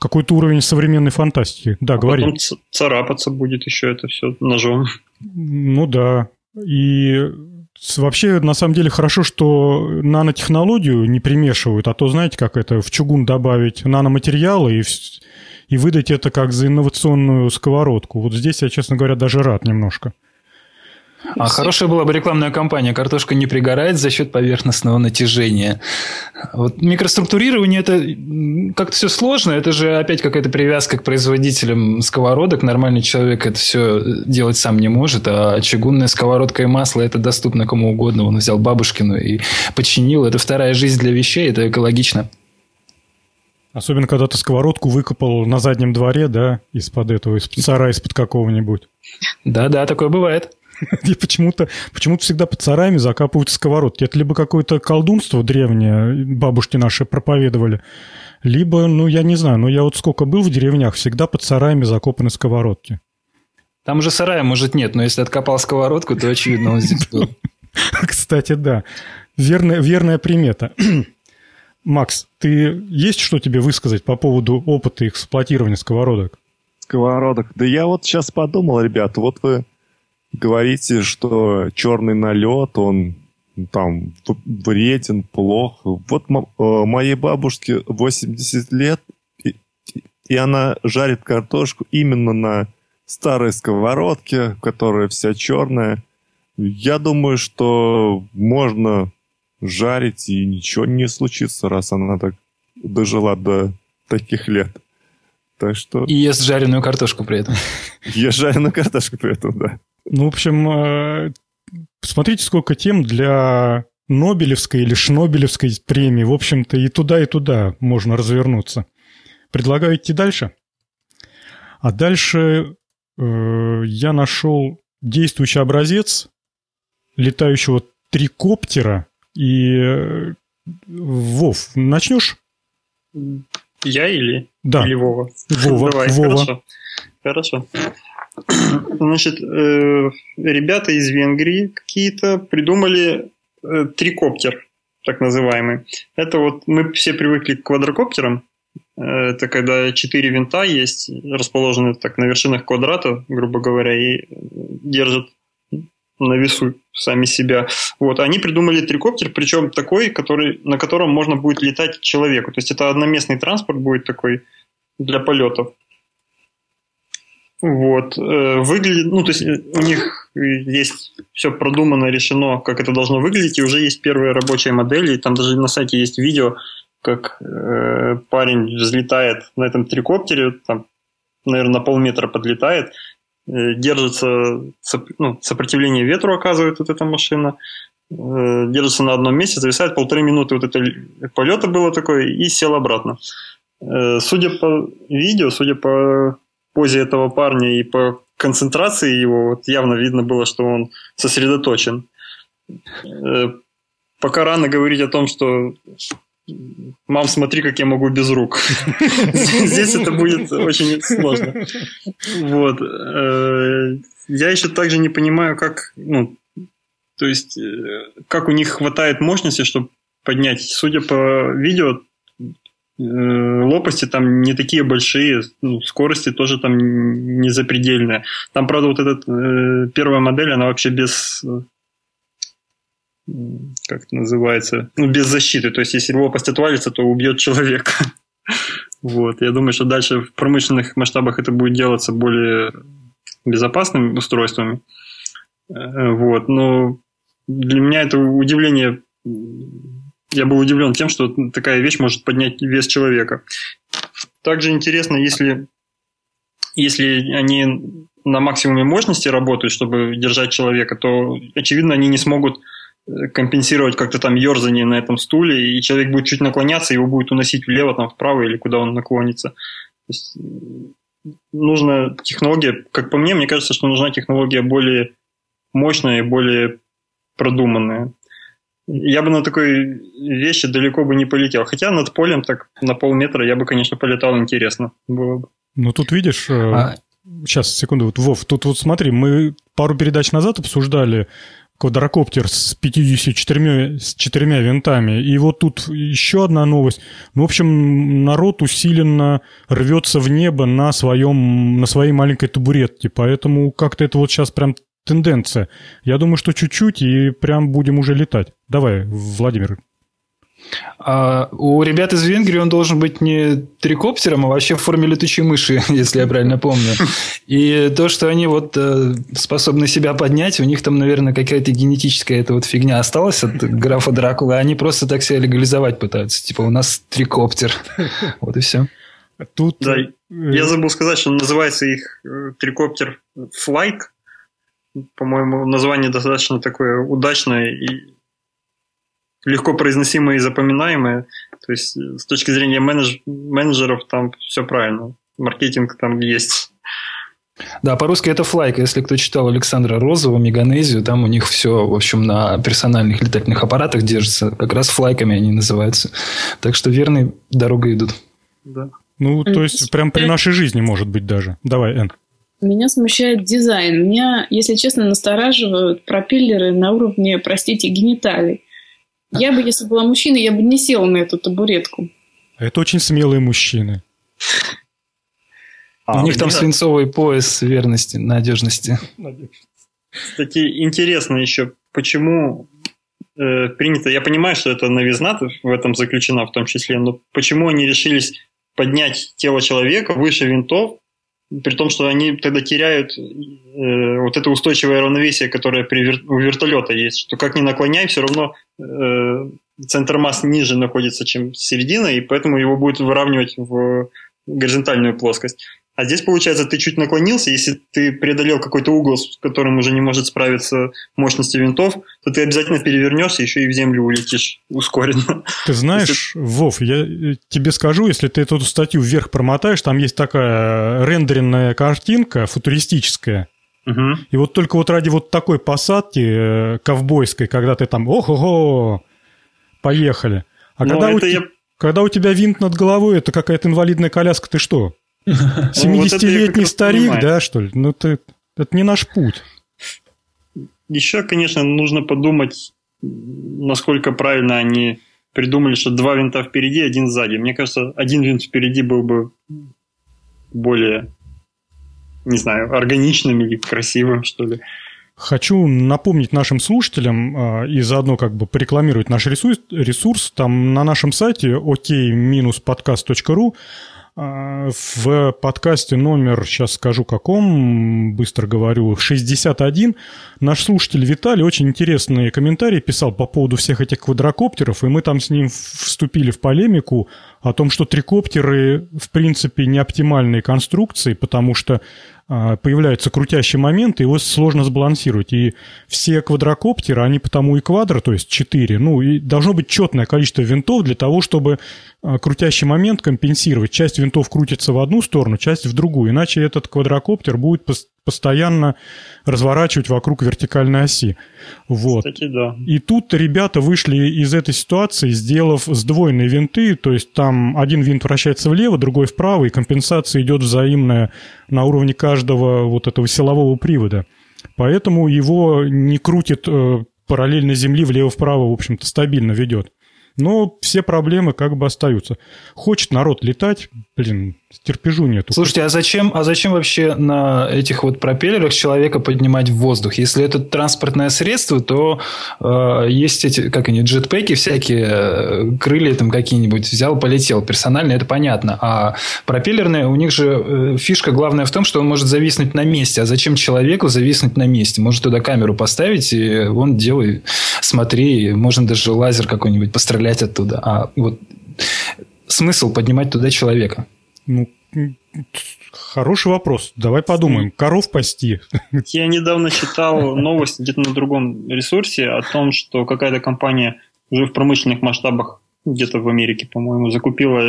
Speaker 1: какой-то уровень современной фантастики. Да, а говори. Потом
Speaker 5: царапаться будет еще это все ножом.
Speaker 1: Ну да. И вообще, на самом деле, хорошо, что нанотехнологию не примешивают, а то, знаете, как это, в чугун добавить наноматериалы и и выдать это как за инновационную сковородку. Вот здесь я, честно говоря, даже рад немножко.
Speaker 4: А хорошая была бы рекламная кампания. Картошка не пригорает за счет поверхностного натяжения. Вот микроструктурирование это как-то все сложно. Это же опять какая-то привязка к производителям сковородок. Нормальный человек это все делать сам не может. А чугунная сковородка и масло это доступно кому угодно. Он взял бабушкину и починил. Это вторая жизнь для вещей. Это экологично.
Speaker 1: Особенно, когда ты сковородку выкопал на заднем дворе, да, из-под этого, из-под сарая, из-под какого-нибудь.
Speaker 4: Да-да, такое бывает.
Speaker 1: И почему-то почему всегда под сараями закапывают сковородки. Это либо какое-то колдунство древнее, бабушки наши проповедовали, либо, ну, я не знаю, но я вот сколько был в деревнях, всегда под сараями закопаны сковородки.
Speaker 4: Там уже сарая, может, нет, но если откопал сковородку, то, очевидно, он здесь был.
Speaker 1: Кстати, да. Верная, верная примета. Макс, ты есть что тебе высказать по поводу опыта эксплуатирования сковородок?
Speaker 2: Сковородок. Да я вот сейчас подумал, ребята, вот вы говорите, что черный налет, он там вреден, плох. Вот э, моей бабушке 80 лет, и она жарит картошку именно на старой сковородке, которая вся черная. Я думаю, что можно жарить, и ничего не случится, раз она так дожила до таких лет. Так что...
Speaker 4: И ест жареную картошку при этом.
Speaker 2: Ест жареную картошку при этом, да.
Speaker 1: Ну, в общем, э, смотрите, сколько тем для Нобелевской или Шнобелевской премии. В общем-то, и туда, и туда можно развернуться. Предлагаю идти дальше. А дальше э, я нашел действующий образец летающего трикоптера и э, Вов, начнешь?
Speaker 5: Я или,
Speaker 1: да.
Speaker 5: или Вова?
Speaker 1: Вова.
Speaker 5: Давай,
Speaker 1: Вова.
Speaker 5: хорошо. Хорошо. Значит, э, ребята из Венгрии какие-то придумали э, трикоптер, так называемый. Это вот мы все привыкли к квадрокоптерам. Это когда четыре винта есть, расположены так на вершинах квадрата, грубо говоря, и держат на весу сами себя. Вот, они придумали трикоптер, причем такой, который, на котором можно будет летать человеку. То есть это одноместный транспорт будет такой для полетов. Вот. Э, выглядит, ну, то есть э, у них есть все продумано, решено, как это должно выглядеть, и уже есть первые рабочие модели, там даже на сайте есть видео, как э, парень взлетает на этом трикоптере, там, наверное, на полметра подлетает, держится, ну, сопротивление ветру оказывает вот эта машина, э, держится на одном месте, зависает полторы минуты вот это полета было такое и сел обратно. Э, судя по видео, судя по позе этого парня и по концентрации его, вот явно видно было, что он сосредоточен. Пока рано говорить о том, что мам, смотри, как я могу без рук. Здесь это будет очень сложно. Вот. Э, я еще также не понимаю, как, ну, то есть, э, как у них хватает мощности, чтобы поднять. Судя по видео, э, лопасти там не такие большие, ну, скорости тоже там не запредельные. Там, правда, вот эта первая модель, она вообще без как это называется, ну, без защиты. То есть, если лопасть отвалится, то убьет человека. Вот. Я думаю, что дальше в промышленных масштабах это будет делаться более безопасными устройствами. Э, вот. Но для меня это удивление, я был удивлен тем, что такая вещь может поднять вес человека. Также интересно, если, если они на максимуме мощности работают, чтобы держать человека, то, очевидно, они не смогут компенсировать как-то там ерзание на этом стуле, и человек будет чуть наклоняться, его будет уносить влево, там, вправо или куда он наклонится. То есть нужна технология, как по мне, мне кажется, что нужна технология более мощная и более продуманная. Я бы на такой вещи далеко бы не полетел. Хотя над полем так на полметра я бы, конечно, полетал интересно было бы.
Speaker 1: Ну, тут видишь, э, а... сейчас, секунду, вот, Вов, тут вот смотри, мы пару передач назад обсуждали квадрокоптер с 54 с четырьмя винтами. И вот тут еще одна новость. Ну, в общем, народ усиленно рвется в небо на, своем, на своей маленькой табуретке. Поэтому как-то это вот сейчас прям тенденция. Я думаю, что чуть-чуть и прям будем уже летать. Давай, Владимир,
Speaker 4: а у ребят из Венгрии он должен быть не трикоптером, а вообще в форме летучей мыши, если я правильно помню. И то, что они вот э, способны себя поднять, у них там, наверное, какая-то генетическая эта вот фигня осталась от графа Дракулы, они просто так себя легализовать пытаются. Типа, у нас трикоптер. Вот и все.
Speaker 5: Тут... Да, э, я забыл сказать, что называется их э, трикоптер Flight. По-моему, название достаточно такое удачное и легко произносимые и запоминаемые. То есть с точки зрения менедж... менеджеров там все правильно. Маркетинг там есть.
Speaker 4: Да, по-русски это флайка. Если кто читал Александра Розова, Меганезию, там у них все, в общем, на персональных летательных аппаратах держится. Как раз флайками они называются. Так что верной дорогой идут.
Speaker 1: Да. Ну, то есть, прям при нашей жизни, может быть, даже. Давай, Эн.
Speaker 3: Меня смущает дизайн. Меня, если честно, настораживают пропеллеры на уровне, простите, гениталий. Я бы, если была мужчиной, я бы не села на эту табуретку.
Speaker 1: Это очень смелые мужчины.
Speaker 4: А, У них там свинцовый пояс верности, надежности.
Speaker 5: Кстати, интересно еще, почему э, принято... Я понимаю, что это новизна в этом заключена в том числе, но почему они решились поднять тело человека выше винтов, при том, что они тогда теряют э, вот это устойчивое равновесие, которое при вер... у вертолета есть, что как ни наклоняй, все равно э, центр масс ниже находится, чем середина, и поэтому его будет выравнивать в горизонтальную плоскость. А здесь, получается, ты чуть наклонился, если ты преодолел какой-то угол, с которым уже не может справиться мощности винтов, то ты обязательно перевернешься, еще и в землю улетишь ускоренно.
Speaker 1: Ты знаешь, если... Вов, я э, тебе скажу, если ты эту статью вверх промотаешь, там есть такая рендеренная картинка футуристическая, Угу. И вот только вот ради вот такой посадки э, ковбойской, когда ты там, ого-го, поехали. А ну, когда, у, я... когда у тебя винт над головой, это какая-то инвалидная коляска, ты что? 70-летний ну, старик, да, что ли? Ну, ты, это не наш путь.
Speaker 5: Еще, конечно, нужно подумать, насколько правильно они придумали, что два винта впереди, один сзади. Мне кажется, один винт впереди был бы более, не знаю, органичным или красивым, что ли.
Speaker 1: Хочу напомнить нашим слушателям э, и заодно как бы порекламировать наш ресурс. ресурс. Там на нашем сайте ok-podcast.ru а, в подкасте номер, сейчас скажу каком, быстро говорю, 61, наш слушатель Виталий очень интересные комментарии писал по поводу всех этих квадрокоптеров, и мы там с ним вступили в полемику о том, что трикоптеры в принципе не оптимальные конструкции, потому что а, появляется крутящий момент, и его сложно сбалансировать. И все квадрокоптеры, они потому и квадро, то есть 4, ну, и должно быть четное количество винтов для того, чтобы а, крутящий момент компенсировать. Часть винтов крутится в одну сторону, часть в другую, иначе этот квадрокоптер будет постоянно разворачивать вокруг вертикальной оси. Вот.
Speaker 5: Кстати, да.
Speaker 1: И тут ребята вышли из этой ситуации, сделав сдвоенные винты, то есть там один винт вращается влево, другой вправо, и компенсация идет взаимная на уровне каждого вот этого силового привода. Поэтому его не крутит э, параллельно Земли влево-вправо, в общем-то, стабильно ведет. Но все проблемы как бы остаются. Хочет народ летать, блин, терпежу нету.
Speaker 4: Слушайте, а зачем, а зачем вообще на этих вот пропеллерах человека поднимать в воздух? Если это транспортное средство, то э, есть эти, как они, джетпеки всякие, э, крылья там какие-нибудь, взял, полетел. Персонально это понятно. А пропеллерные, у них же э, фишка главная в том, что он может зависнуть на месте. А зачем человеку зависнуть на месте? Может туда камеру поставить, и вон делай, смотри, можно даже лазер какой-нибудь пострелять оттуда. А вот смысл поднимать туда человека?
Speaker 1: Ну, Хороший вопрос. Давай подумаем. Коров пасти.
Speaker 5: Я недавно читал новость где-то на другом ресурсе о том, что какая-то компания уже в промышленных масштабах, где-то в Америке, по-моему, закупила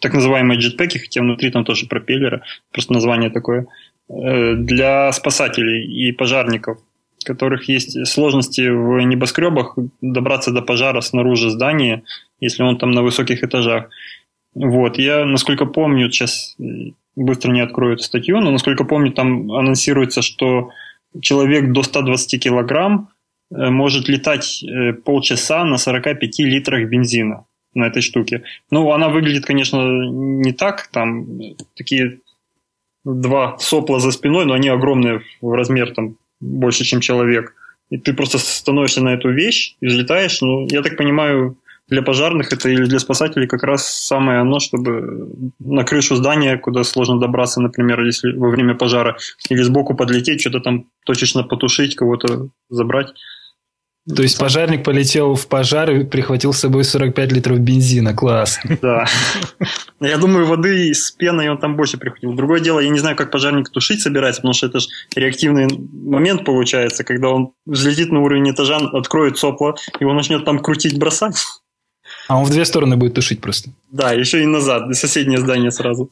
Speaker 5: так называемые джетпеки, хотя внутри там тоже пропеллеры, просто название такое, э, для спасателей и пожарников, которых есть сложности в небоскребах добраться до пожара снаружи здания, если он там на высоких этажах. Вот, я, насколько помню, сейчас быстро не открою эту статью, но, насколько помню, там анонсируется, что человек до 120 килограмм э, может летать э, полчаса на 45 литрах бензина на этой штуке. Ну, она выглядит, конечно, не так, там такие два сопла за спиной, но они огромные в размер там больше, чем человек. И ты просто становишься на эту вещь и взлетаешь. Ну, я так понимаю, для пожарных это или для спасателей как раз самое оно, чтобы на крышу здания, куда сложно добраться, например, если во время пожара, или сбоку подлететь, что-то там точечно потушить, кого-то забрать.
Speaker 4: То есть пожарник полетел в пожар и прихватил с собой 45 литров бензина. Класс.
Speaker 5: Да. Я думаю, воды с пеной он там больше прихватил. Другое дело, я не знаю, как пожарник тушить собирается, потому что это же реактивный момент получается, когда он взлетит на уровень этажа, откроет сопло, и он начнет там крутить, бросать.
Speaker 4: А он в две стороны будет тушить просто.
Speaker 5: Да, еще и назад, и соседнее здание сразу.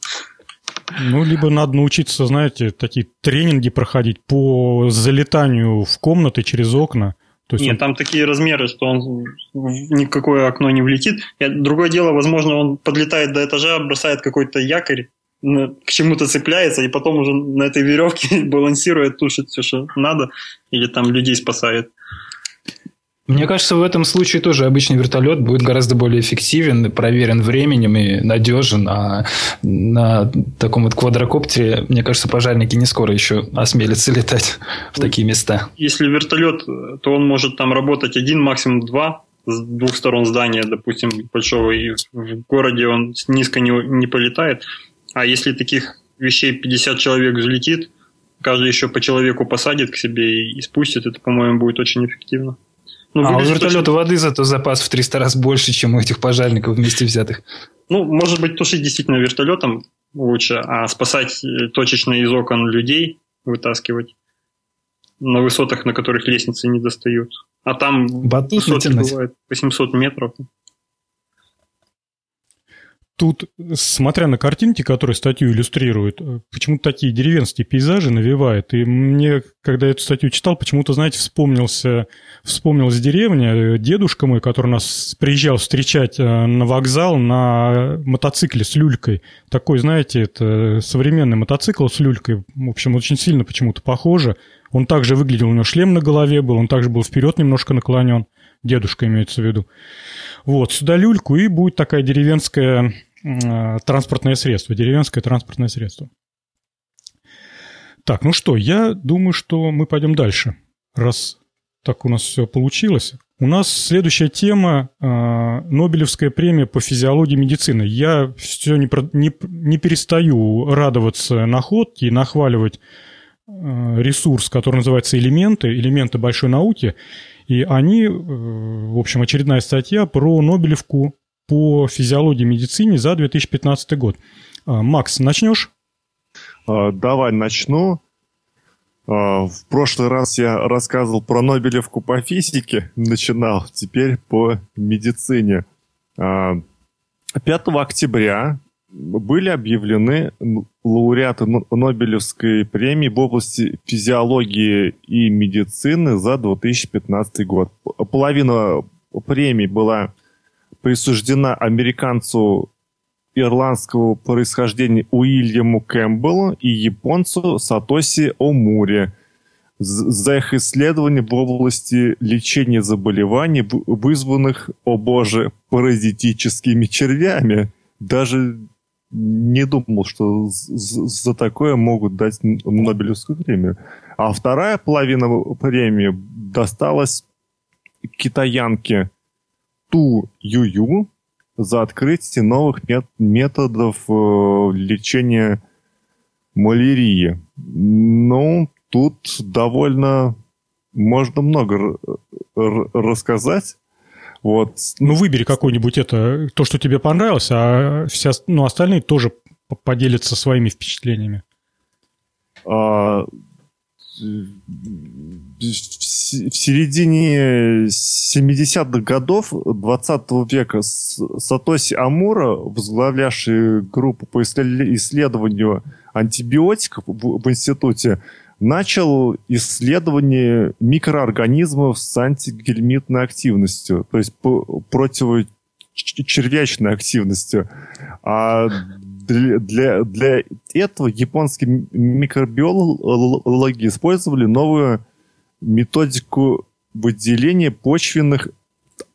Speaker 1: Ну, либо надо научиться, знаете, такие тренинги проходить по залетанию в комнаты через окна.
Speaker 5: То есть Нет, он... там такие размеры, что он в никакое окно не влетит. Другое дело, возможно, он подлетает до этажа, бросает какой-то якорь, к чему-то цепляется, и потом уже на этой веревке балансирует, тушит все, что надо, или там людей спасает.
Speaker 4: Мне кажется, в этом случае тоже обычный вертолет будет гораздо более эффективен, проверен временем и надежен. А на таком вот квадрокоптере, мне кажется, пожарники не скоро еще осмелятся летать в такие места.
Speaker 5: Если вертолет, то он может там работать один, максимум два с двух сторон здания, допустим, большого, и в городе он низко не, не полетает. А если таких вещей 50 человек взлетит, каждый еще по человеку посадит к себе и спустит, это, по-моему, будет очень эффективно.
Speaker 4: Ну, а у вертолета точно... воды зато запас в 300 раз больше, чем у этих пожарников вместе взятых.
Speaker 5: Ну, может быть, тушить действительно вертолетом лучше, а спасать э, точечно из окон людей, вытаскивать на высотах, на которых лестницы не достают. А там
Speaker 4: Батут высоты
Speaker 5: бывает 800 метров
Speaker 1: тут, смотря на картинки, которые статью иллюстрируют, э, почему-то такие деревенские пейзажи навевает. И мне, когда я эту статью читал, почему-то, знаете, вспомнился, вспомнилась деревня, э, дедушка мой, который нас приезжал встречать э, на вокзал на мотоцикле с люлькой. Такой, знаете, это современный мотоцикл с люлькой. В общем, очень сильно почему-то похоже. Он также выглядел, у него шлем на голове был, он также был вперед немножко наклонен. Дедушка имеется в виду. Вот, сюда люльку, и будет такая деревенская транспортное средство, деревенское транспортное средство. Так, ну что, я думаю, что мы пойдем дальше, раз так у нас все получилось. У нас следующая тема э, Нобелевская премия по физиологии медицины. Я все не, не, не перестаю радоваться находке и нахваливать э, ресурс, который называется «Элементы», «Элементы большой науки». И они, э, в общем, очередная статья про Нобелевку по физиологии медицине за 2015 год. А, Макс, начнешь?
Speaker 2: А, давай начну. А, в прошлый раз я рассказывал про Нобелевку по физике, начинал, теперь по медицине. 5 октября были объявлены лауреаты Нобелевской премии в области физиологии и медицины за 2015 год. Половина премии была присуждена американцу ирландского происхождения Уильяму Кэмпбеллу и японцу Сатоси Омури за их исследования в области лечения заболеваний, вызванных, о боже, паразитическими червями. Даже не думал, что за такое могут дать Нобелевскую премию. А вторая половина премии досталась китаянке Ту Юю за открытие новых методов э, лечения малярии. Ну, тут довольно можно много рассказать. Вот.
Speaker 1: Ну, выбери какой-нибудь это, то, что тебе понравилось, а все, ну, остальные тоже поделятся своими впечатлениями. А,
Speaker 2: в середине 70-х годов 20 века Сатоси Амура, возглавлявший группу по исследованию антибиотиков в институте, начал исследование микроорганизмов с антигельмитной активностью, то есть противочервячной активностью. А для, для, для этого японские микробиологи использовали новую методику выделения почвенных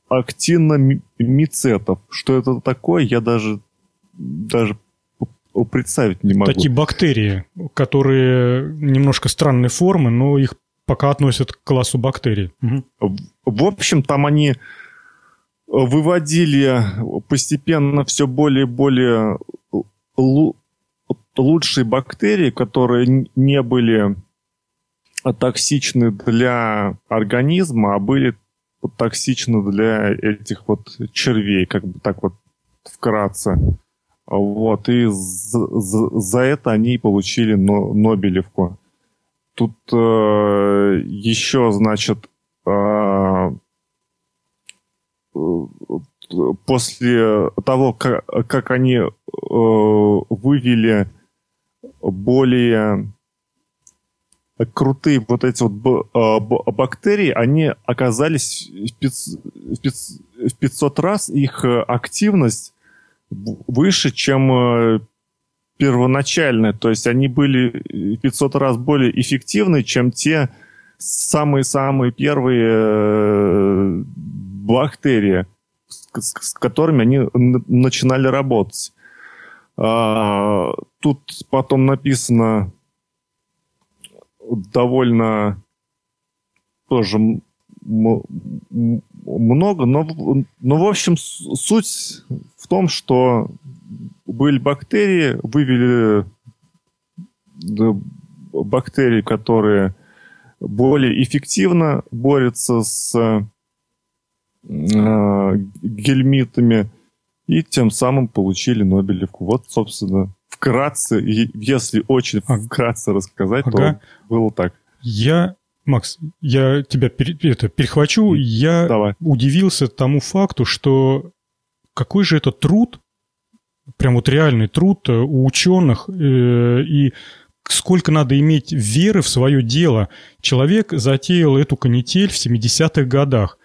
Speaker 2: актиномицетов. Что это такое, я даже, даже представить не могу.
Speaker 1: Такие бактерии, которые немножко странной формы, но их пока относят к классу бактерий.
Speaker 2: Угу. В общем, там они выводили постепенно все более и более лучшие бактерии, которые не были токсичны для организма, а были токсичны для этих вот червей, как бы так вот вкратце. Вот, и за, за, за это они получили но, Нобелевку. Тут э, еще, значит, э, после того, как, как они э, вывели более крутые вот эти вот э, бактерии, они оказались в 500 раз их активность выше, чем э, первоначальная. То есть они были 500 раз более эффективны, чем те самые-самые первые бактерии с, с которыми они начинали работать. А, тут потом написано довольно тоже много, но, но в общем суть в том, что были бактерии, вывели бактерии, которые более эффективно борются с гельмитами, и тем самым получили Нобелевку. Вот, собственно, вкратце, если очень вкратце рассказать, ага. то было так.
Speaker 1: Я, Макс, я тебя пере, это, перехвачу. Я Давай. удивился тому факту, что какой же это труд, прям вот реальный труд у ученых, э, и сколько надо иметь веры в свое дело. Человек затеял эту канитель в 70-х годах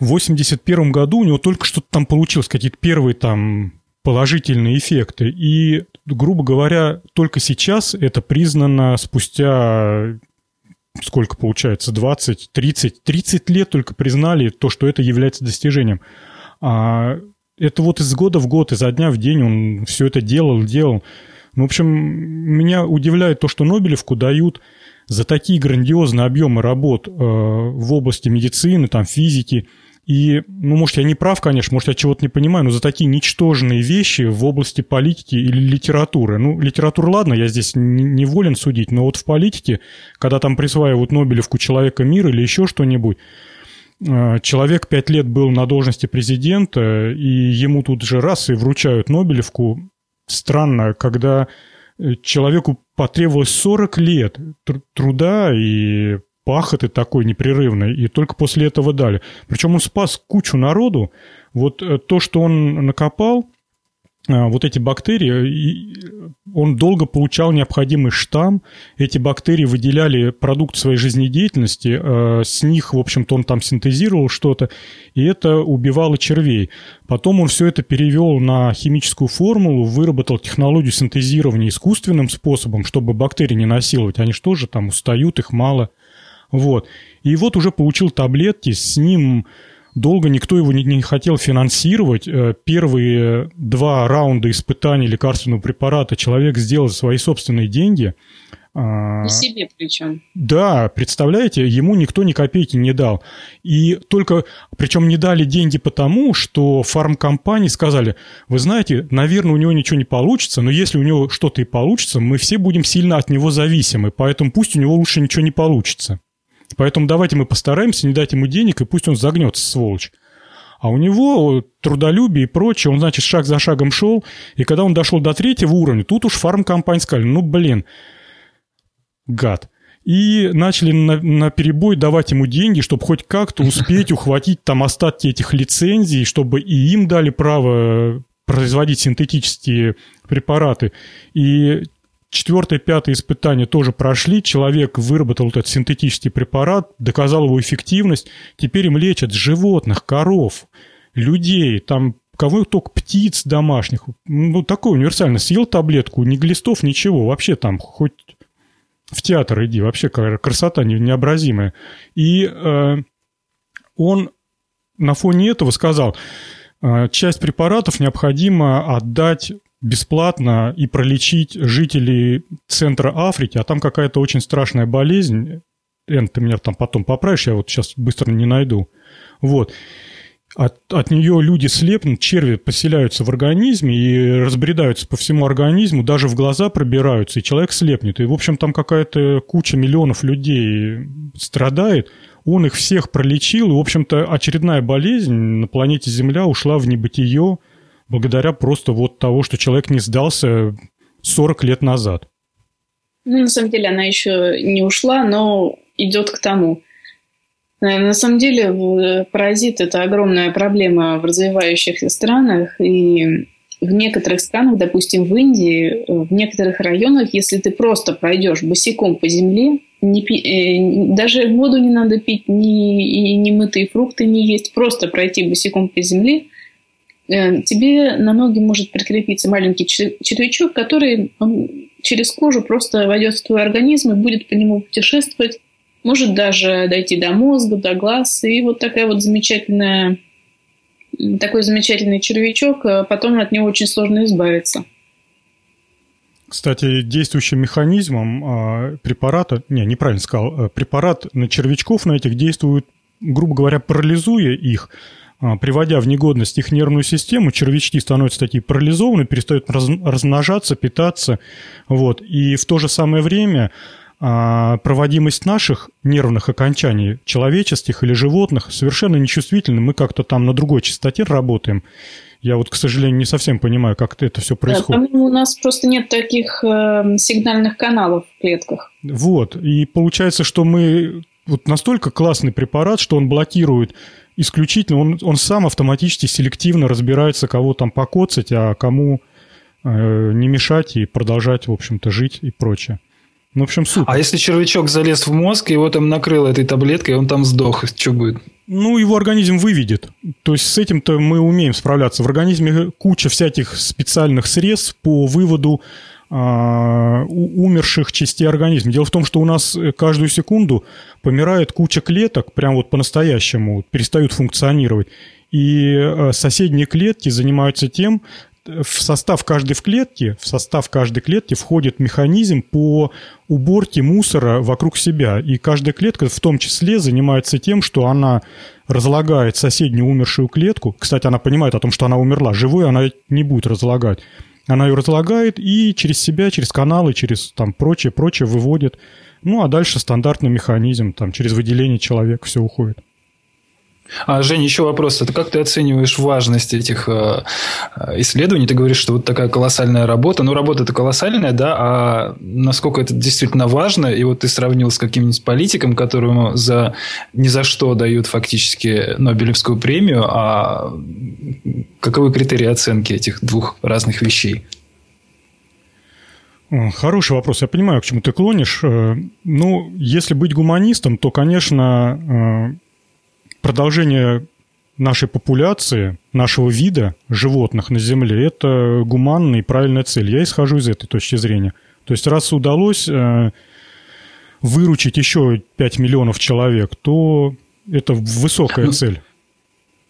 Speaker 1: в 81 году у него только что-то там получилось, какие-то первые там положительные эффекты. И, грубо говоря, только сейчас это признано спустя сколько получается, 20, 30, 30 лет только признали то, что это является достижением. А это вот из года в год, изо дня в день он все это делал, делал. Ну, в общем, меня удивляет то, что Нобелевку дают за такие грандиозные объемы работ э, в области медицины, там, физики, и, ну, может, я не прав, конечно, может, я чего-то не понимаю, но за такие ничтожные вещи в области политики или литературы. Ну, литература, ладно, я здесь не, не волен судить, но вот в политике, когда там присваивают Нобелевку человека мира или еще что-нибудь, э, человек пять лет был на должности президента, и ему тут же раз и вручают Нобелевку. Странно, когда э, человеку потребовалось 40 лет труда и пахоты такой непрерывной, и только после этого дали. Причем он спас кучу народу. Вот э, то, что он накопал, э, вот эти бактерии, он долго получал необходимый штамм, эти бактерии выделяли продукт своей жизнедеятельности, э, с них, в общем-то, он там синтезировал что-то, и это убивало червей. Потом он все это перевел на химическую формулу, выработал технологию синтезирования искусственным способом, чтобы бактерии не насиловать. Они что же там устают, их мало – вот. И вот уже получил таблетки, с ним долго никто его не, не хотел финансировать. Э, первые два раунда испытаний лекарственного препарата человек сделал за свои собственные деньги –
Speaker 3: а, и себе причем.
Speaker 1: Да, представляете, ему никто ни копейки не дал. И только, причем не дали деньги потому, что фармкомпании сказали, вы знаете, наверное, у него ничего не получится, но если у него что-то и получится, мы все будем сильно от него зависимы, поэтому пусть у него лучше ничего не получится. Поэтому давайте мы постараемся не дать ему денег, и пусть он загнется, сволочь. А у него трудолюбие и прочее, он, значит, шаг за шагом шел, и когда он дошел до третьего уровня, тут уж фармкомпания сказали, ну, блин, гад. И начали на, на перебой давать ему деньги, чтобы хоть как-то успеть ухватить там остатки этих лицензий, чтобы и им дали право производить синтетические препараты. И четвертое, пятое испытание тоже прошли. Человек выработал этот синтетический препарат, доказал его эффективность. Теперь им лечат животных, коров, людей, там кого только птиц домашних. Ну, такой универсально. Съел таблетку, ни глистов, ничего. Вообще там хоть в театр иди, вообще красота необразимая. И э, он на фоне этого сказал, э, часть препаратов необходимо отдать бесплатно и пролечить жителей центра Африки, а там какая-то очень страшная болезнь. Эн, ты меня там потом поправишь, я вот сейчас быстро не найду. Вот. От, от нее люди слепнут, черви поселяются в организме и разбредаются по всему организму, даже в глаза пробираются, и человек слепнет. И, в общем, там какая-то куча миллионов людей страдает. Он их всех пролечил, и, в общем-то, очередная болезнь на планете Земля ушла в небытие благодаря просто вот того, что человек не сдался 40 лет назад.
Speaker 3: Ну, на самом деле, она еще не ушла, но идет к тому. Э, на самом деле э, паразит – это огромная проблема в развивающихся странах, и в некоторых странах, допустим, в Индии, э, в некоторых районах, если ты просто пройдешь босиком по земле, не пи, э, даже воду не надо пить, ни, и не мытые фрукты не есть, просто пройти босиком по земле, тебе на ноги может прикрепиться маленький червячок, который через кожу просто войдет в твой организм и будет по нему путешествовать может даже дойти до мозга, до глаз, и вот такая вот замечательная, такой замечательный червячок, а потом от него очень сложно избавиться.
Speaker 1: Кстати, действующим механизмом а, препарата, не, неправильно сказал, а, препарат на червячков на этих действует, грубо говоря, парализуя их, приводя в негодность их нервную систему, червячки становятся такие парализованы, перестают размножаться, питаться, вот, и в то же самое время а проводимость наших нервных окончаний, человеческих или животных, совершенно нечувствительна. Мы как-то там на другой частоте работаем. Я вот, к сожалению, не совсем понимаю, как это все происходит.
Speaker 3: Да, у нас просто нет таких э, сигнальных каналов в клетках.
Speaker 1: Вот. И получается, что мы... Вот настолько классный препарат, что он блокирует исключительно... Он, он сам автоматически селективно разбирается, кого там покоцать, а кому э, не мешать и продолжать, в общем-то, жить и прочее. Ну, в общем, супер.
Speaker 4: А если червячок залез в мозг, его там накрыло этой таблеткой, он там сдох, что будет?
Speaker 1: Ну, его организм выведет. То есть с этим-то мы умеем справляться. В организме куча всяких специальных средств по выводу а, умерших частей организма. Дело в том, что у нас каждую секунду помирает куча клеток, прям вот по-настоящему, перестают функционировать. И а, соседние клетки занимаются тем, в состав каждой в клетке, в состав каждой клетки входит механизм по уборке мусора вокруг себя. И каждая клетка в том числе занимается тем, что она разлагает соседнюю умершую клетку. Кстати, она понимает о том, что она умерла. Живой она не будет разлагать. Она ее разлагает и через себя, через каналы, через там прочее, прочее выводит. Ну, а дальше стандартный механизм, там через выделение человека все уходит.
Speaker 4: А, Женя, еще вопрос. Это как ты оцениваешь важность этих э, исследований? Ты говоришь, что вот такая колоссальная работа. Ну, работа это колоссальная, да, а насколько это действительно важно? И вот ты сравнил с каким-нибудь политиком, которому за ни за что дают фактически Нобелевскую премию, а каковы критерии оценки этих двух разных вещей?
Speaker 1: Хороший вопрос. Я понимаю, к чему ты клонишь. Э, ну, если быть гуманистом, то, конечно, э, продолжение нашей популяции, нашего вида животных на Земле, это гуманная и правильная цель. Я исхожу из этой точки зрения. То есть, раз удалось э, выручить еще 5 миллионов человек, то это высокая ну, цель.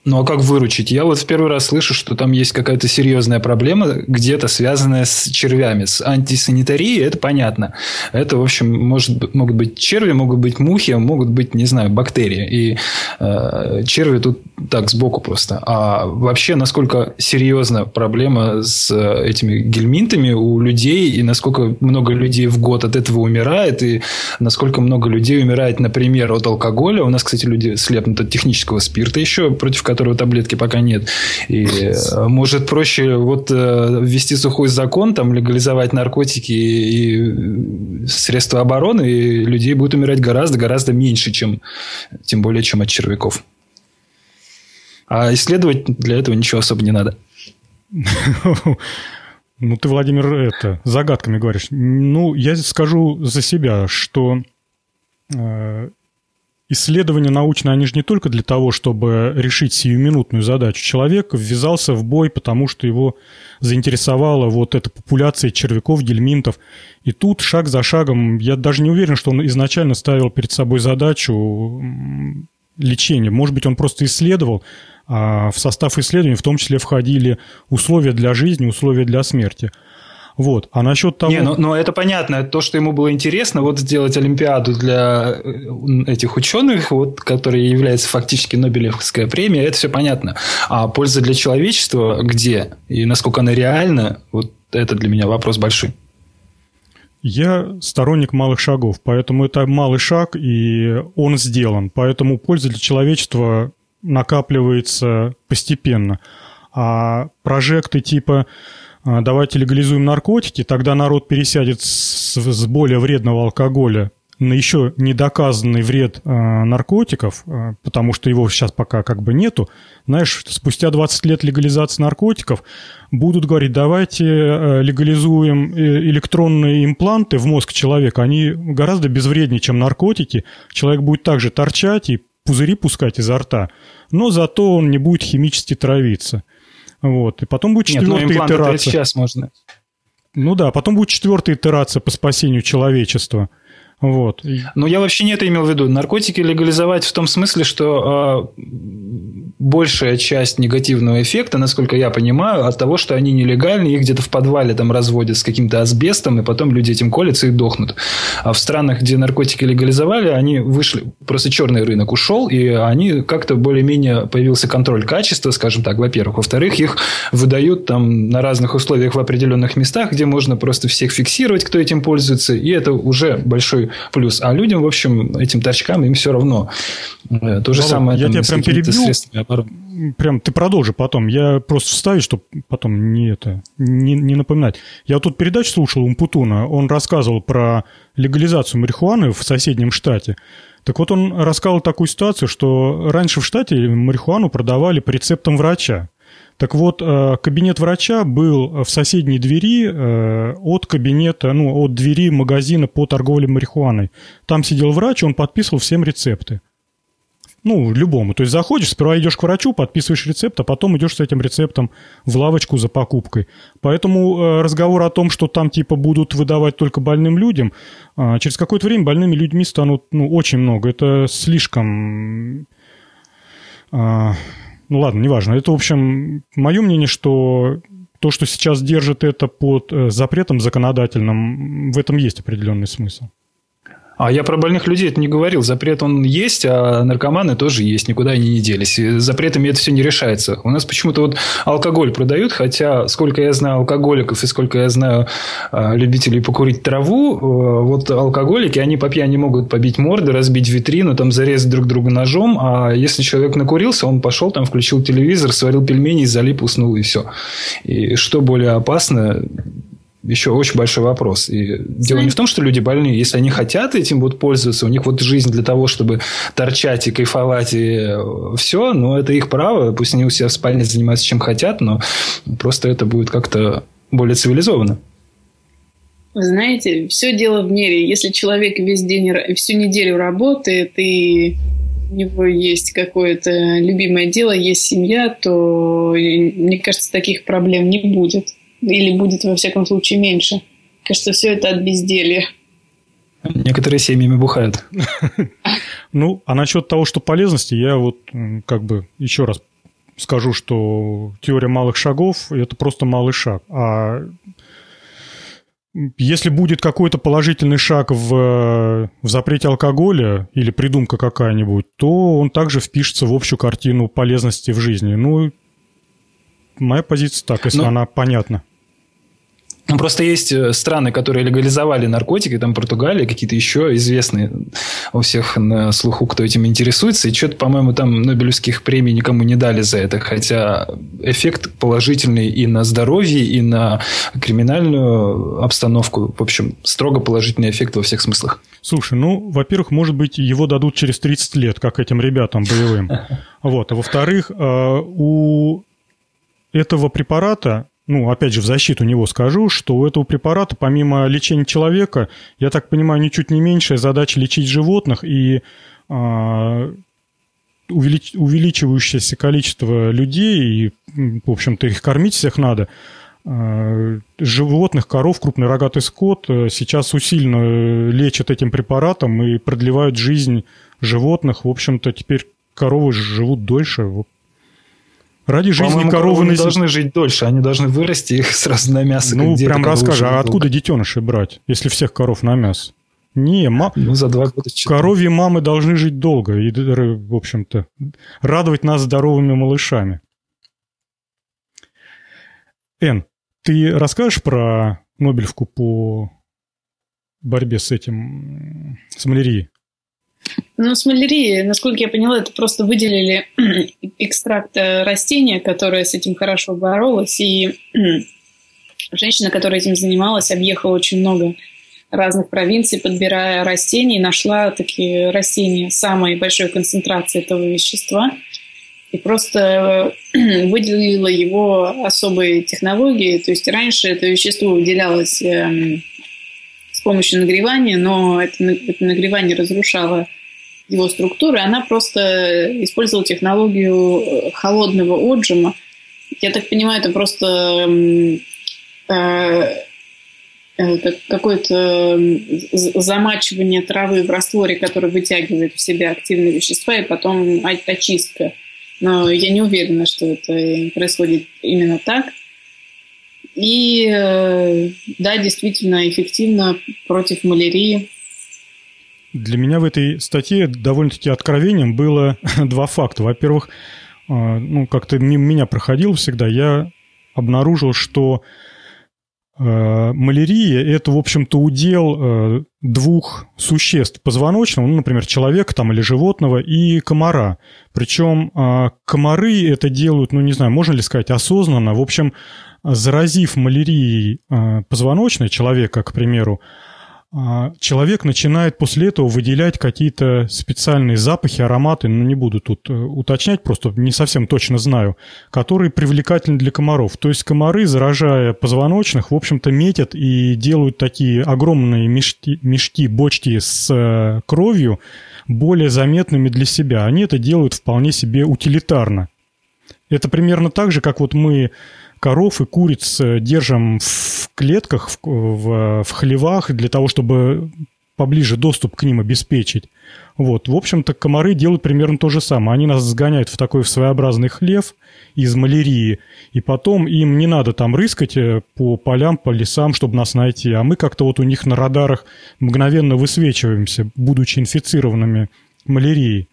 Speaker 4: Ну а как выручить? Я вот в первый раз слышу, что там есть какая-то серьезная проблема, где-то связанная с червями, с антисанитарией, это понятно. Это, в общем, может, могут быть черви, могут быть мухи, могут быть, не знаю, бактерии. И э, черви тут так, сбоку просто. А вообще, насколько серьезна проблема с этими гельминтами у людей, и насколько много людей в год от этого умирает, и насколько много людей умирает, например, от алкоголя. У нас, кстати, люди слепнут от технического спирта еще, против которого которого таблетки пока нет. И э, может проще вот э, ввести сухой закон, там легализовать наркотики и средства обороны, и людей будет умирать гораздо-гораздо меньше, чем тем более, чем от червяков. А исследовать для этого ничего особо не надо.
Speaker 1: Ну, ты, Владимир, это, загадками говоришь. Ну, я скажу за себя, что э, Исследования научные, они же не только для того, чтобы решить сиюминутную задачу. Человек ввязался в бой, потому что его заинтересовала вот эта популяция червяков, гельминтов. И тут шаг за шагом, я даже не уверен, что он изначально ставил перед собой задачу лечения. Может быть, он просто исследовал, а в состав исследований в том числе входили условия для жизни, условия для смерти – вот. А насчет того...
Speaker 4: Не, ну, ну это понятно. То, что ему было интересно, вот сделать Олимпиаду для э, этих ученых, вот, которые являются фактически Нобелевская премия, это все понятно. А польза для человечества где? И насколько она реальна, вот это для меня вопрос большой.
Speaker 1: Я сторонник малых шагов, поэтому это малый шаг, и он сделан. Поэтому польза для человечества накапливается постепенно. А прожекты типа давайте легализуем наркотики, тогда народ пересядет с, с более вредного алкоголя на еще недоказанный вред э, наркотиков, э, потому что его сейчас пока как бы нету, знаешь, спустя 20 лет легализации наркотиков будут говорить, давайте э, легализуем электронные импланты в мозг человека, они гораздо безвреднее, чем наркотики, человек будет также торчать и пузыри пускать изо рта, но зато он не будет химически травиться. Вот. И потом будет четвертая Нет, ну, итерация.
Speaker 4: сейчас можно.
Speaker 1: Ну да, потом будет четвертая итерация по спасению человечества. Вот.
Speaker 4: Но я вообще не это имел в виду. Наркотики легализовать в том смысле, что э, большая часть негативного эффекта, насколько я понимаю, от того, что они нелегальны, их где-то в подвале там разводят с каким-то асбестом, и потом люди этим колятся и дохнут. А в странах, где наркотики легализовали, они вышли, просто черный рынок ушел, и они как-то более-менее появился контроль качества, скажем так, во-первых. Во-вторых, их выдают там на разных условиях в определенных местах, где можно просто всех фиксировать, кто этим пользуется, и это уже большой плюс. А людям, в общем, этим торчкам им все равно.
Speaker 1: Э, то же Володь, самое. Я там, тебя прям перебил. Прям ты продолжи потом. Я просто вставлю, чтобы потом не это не, не напоминать. Я тут передачу слушал у Умпутуна. Он рассказывал про легализацию марихуаны в соседнем штате. Так вот, он рассказывал такую ситуацию, что раньше в штате марихуану продавали по рецептам врача. Так вот, э, кабинет врача был в соседней двери э, от кабинета, ну, от двери магазина по торговле марихуаной. Там сидел врач, он подписывал всем рецепты. Ну, любому. То есть заходишь, сперва идешь к врачу, подписываешь рецепт, а потом идешь с этим рецептом в лавочку за покупкой. Поэтому э, разговор о том, что там типа будут выдавать только больным людям, через какое-то время больными людьми станут ну, очень много. Это слишком ну ладно, неважно. Это, в общем, мое мнение, что то, что сейчас держит это под э, запретом законодательным, в этом есть определенный смысл.
Speaker 4: А я про больных людей это не говорил. Запрет он есть, а наркоманы тоже есть. Никуда они не делись. И запретами это все не решается. У нас почему-то вот алкоголь продают, хотя сколько я знаю алкоголиков и сколько я знаю а, любителей покурить траву, э, вот алкоголики, они по пьяни могут побить морды, разбить витрину, там зарезать друг друга ножом. А если человек накурился, он пошел там, включил телевизор, сварил пельмени, залип, уснул и все. И что более опасно, еще очень большой вопрос. И дело не в том, что люди больные. Если они хотят этим вот пользоваться, у них вот жизнь для того, чтобы торчать и кайфовать, и э, все, но это их право. Пусть они у себя в спальне занимаются чем хотят, но просто это будет как-то более цивилизованно.
Speaker 3: Вы знаете, все дело в мере. Если человек весь день, всю неделю работает, и у него есть какое-то любимое дело, есть семья, то, мне кажется, таких проблем не будет. Или будет, во всяком случае, меньше. Кажется, все это от безделья.
Speaker 4: Некоторые семьями бухают.
Speaker 1: Ну, а насчет того, что полезности, я вот как бы еще раз скажу, что теория малых шагов – это просто малый шаг. А если будет какой-то положительный шаг в, в запрете алкоголя или придумка какая-нибудь, то он также впишется в общую картину полезности в жизни. Ну, моя позиция так, если Но... Ну, она понятна.
Speaker 4: Ну, просто есть э, страны, которые легализовали наркотики, там Португалия, какие-то еще известные у всех на слуху, кто этим интересуется. И что-то, по-моему, там Нобелевских премий никому не дали за это. Хотя эффект положительный и на здоровье, и на криминальную обстановку. В общем, строго положительный эффект во всех смыслах.
Speaker 1: Слушай, ну, во-первых, может быть, его дадут через 30 лет, как этим ребятам боевым. Вот. А во-вторых, э, у этого препарата ну, опять же, в защиту него скажу, что у этого препарата, помимо лечения человека, я так понимаю, ничуть не меньшая задача лечить животных и а, увелич, увеличивающееся количество людей, и, в общем-то, их кормить всех надо, а, животных, коров, крупный рогатый скот э, сейчас усиленно лечат этим препаратом и продлевают жизнь животных. В общем-то, теперь коровы живут дольше. Ради жизни коровы
Speaker 4: не должны жить дольше, они должны вырасти их сразу на мясо.
Speaker 1: Ну, прям расскажи, а откуда детеныши брать, если всех коров на мясо? Не, ма... ну, за два года коровьи мамы должны жить долго и, в общем-то, радовать нас здоровыми малышами. Эн, ты расскажешь про Нобелевку по борьбе с этим, с малярией?
Speaker 3: Ну, с малярией, насколько я поняла, это просто выделили экстракт э, растения, которое с этим хорошо боролось, и женщина, которая этим занималась, объехала очень много разных провинций, подбирая растения, и нашла такие растения самой большой концентрации этого вещества, и просто э, выделила его особые технологии. То есть раньше это вещество выделялось эм, с помощью нагревания, но это нагревание разрушало его структуры, она просто использовала технологию э, холодного отжима. Я так понимаю, это просто э, э, какое-то замачивание травы в растворе, который вытягивает в себя активные вещества, и потом очистка. Но я не уверена, что это происходит именно так. И да, действительно эффективно против малярии
Speaker 1: для меня в этой статье довольно-таки откровением было два факта. Во-первых, а, ну, как-то мимо меня проходил всегда, я обнаружил, что э, малярия – это, в общем-то, удел э, двух существ позвоночного, ну, например, человека там или животного, и комара. Причем комары это делают, ну, не знаю, можно ли сказать, осознанно. В общем, заразив малярией позвоночное человека, к примеру, а, человек начинает после этого выделять какие-то специальные запахи, ароматы, ну не буду тут э, уточнять, просто не совсем точно знаю, которые привлекательны для комаров. То есть комары, заражая позвоночных, в общем-то метят и делают такие огромные мешки, мешки бочки с э, кровью более заметными для себя. Они это делают вполне себе утилитарно. Это примерно так же, как вот мы коров и куриц э, держим в клетках, в, в, в хлевах для того, чтобы поближе доступ к ним обеспечить. Вот. В общем-то, комары делают примерно то же самое. Они нас сгоняют в такой своеобразный хлев из малярии, и потом им не надо там рыскать э, по полям, по лесам, чтобы нас найти, а мы как-то вот у них на радарах мгновенно высвечиваемся, будучи инфицированными малярией.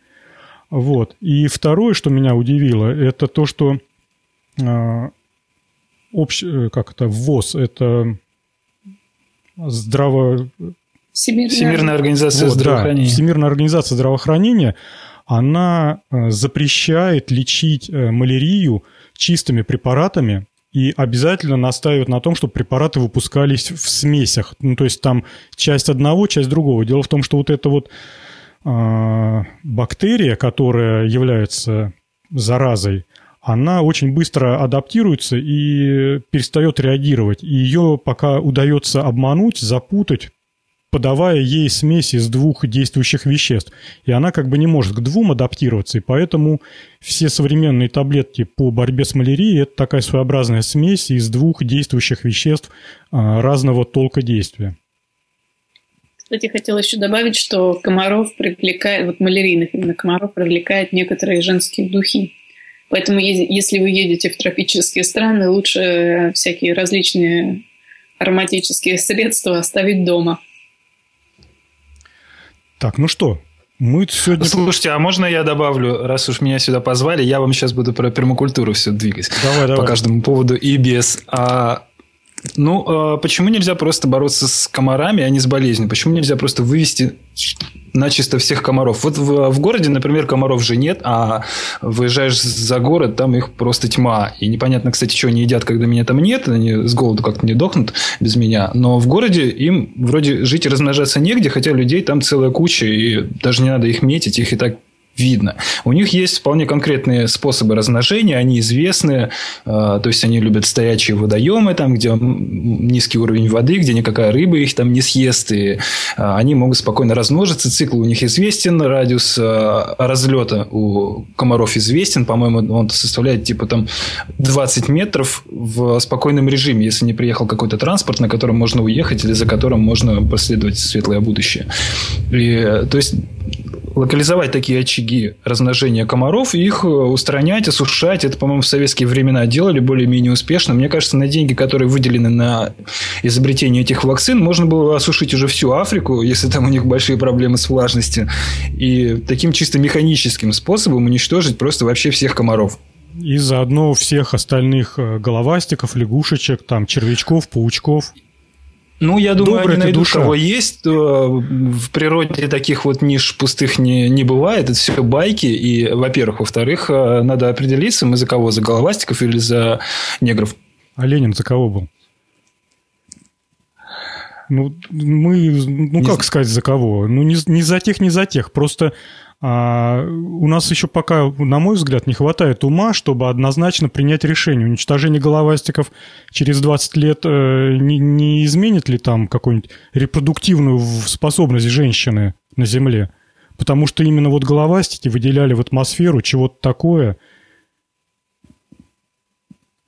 Speaker 1: Вот. И второе, что меня удивило, это то, что а, общ... Э, как это, ВОЗ, это здраво...
Speaker 4: Всемирная, Всемирная организация вот, здравоохранения.
Speaker 1: Да, Всемирная организация здравоохранения, она э, запрещает лечить э, малярию чистыми препаратами и обязательно настаивает на том, чтобы препараты выпускались в смесях. Ну, то есть там часть одного, часть другого. Дело в том, что вот эта вот э, бактерия, которая является заразой, она очень быстро адаптируется и перестает реагировать. И ее пока удается обмануть, запутать, подавая ей смесь из двух действующих веществ. И она как бы не может к двум адаптироваться, и поэтому все современные таблетки по борьбе с малярией – это такая своеобразная смесь из двух действующих веществ а, разного толка действия.
Speaker 3: Кстати, хотела еще добавить, что комаров привлекает, вот малярийных именно комаров привлекает некоторые женские духи Поэтому если вы едете в тропические страны, лучше всякие различные ароматические средства оставить дома.
Speaker 1: Так, ну что, мы сегодня...
Speaker 4: Слушайте, а можно я добавлю, раз уж меня сюда позвали, я вам сейчас буду про пермакультуру все двигать.
Speaker 1: Давай, давай.
Speaker 4: По каждому поводу и без. А, ну, а почему нельзя просто бороться с комарами, а не с болезнью? Почему нельзя просто вывести начисто всех комаров. Вот в, в городе, например, комаров же нет, а выезжаешь за город, там их просто тьма. И непонятно, кстати, что они едят, когда меня там нет, они с голоду как-то не дохнут без меня. Но в городе им вроде жить и размножаться негде, хотя людей там целая куча, и даже не надо их метить, их и так видно. У них есть вполне конкретные способы размножения, они известны, а, то есть они любят стоячие водоемы, там, где низкий уровень воды, где никакая рыба их там не съест, и а, они могут спокойно размножиться, цикл у них известен, радиус а, разлета у комаров известен, по-моему, он составляет типа там 20 метров в спокойном режиме, если не приехал какой-то транспорт, на котором можно уехать или за которым можно последовать светлое будущее. И, то есть локализовать такие очаги размножения комаров, их э, устранять, осушать. Это, по-моему, в советские времена делали более-менее успешно. Мне кажется, на деньги, которые выделены на изобретение этих вакцин, можно было осушить уже всю Африку, если там у них большие проблемы с влажностью, и таким чисто механическим способом уничтожить просто вообще всех комаров.
Speaker 1: И заодно всех остальных э, головастиков, лягушечек, там, червячков, паучков.
Speaker 4: Ну, я думаю, Добрая они найдут, душа. кого есть. В природе таких вот ниш пустых не, не бывает. Это все байки. И, во-первых. Во-вторых, э, надо определиться, мы за кого? За головастиков или за негров?
Speaker 1: А Ленин за кого был? Ну, мы, ну, не как сказать, за кого? Ну, не, не за тех, не за тех. Просто а у нас еще пока, на мой взгляд, не хватает ума, чтобы однозначно принять решение. Уничтожение головастиков через 20 лет э, не, не изменит ли там какую-нибудь репродуктивную способность женщины на Земле? Потому что именно вот головастики выделяли в атмосферу чего-то такое –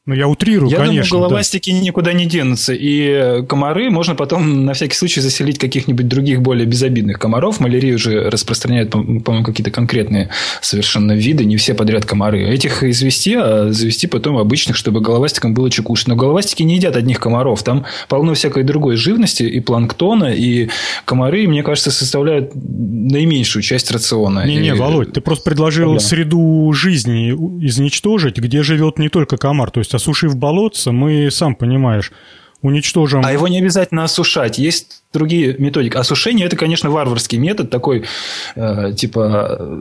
Speaker 1: ну, я утрирую,
Speaker 4: я
Speaker 1: конечно.
Speaker 4: думаю, головастики да. никуда не денутся. И комары можно потом на всякий случай заселить каких-нибудь других более безобидных комаров. Малярию же распространяют, по-моему, какие-то конкретные совершенно виды, не все подряд комары. Этих извести, а завести потом обычных, чтобы головастикам было чекушно. Но головастики не едят одних комаров. Там полно всякой другой живности и планктона, и комары, мне кажется, составляют наименьшую часть рациона.
Speaker 1: Не-не, Володь, ты просто предложил да. среду жизни изничтожить, где живет не только комар. То есть осушив болотце, мы, сам понимаешь, уничтожим...
Speaker 4: А его не обязательно осушать. Есть другие методики. Осушение – это, конечно, варварский метод, такой, э, типа,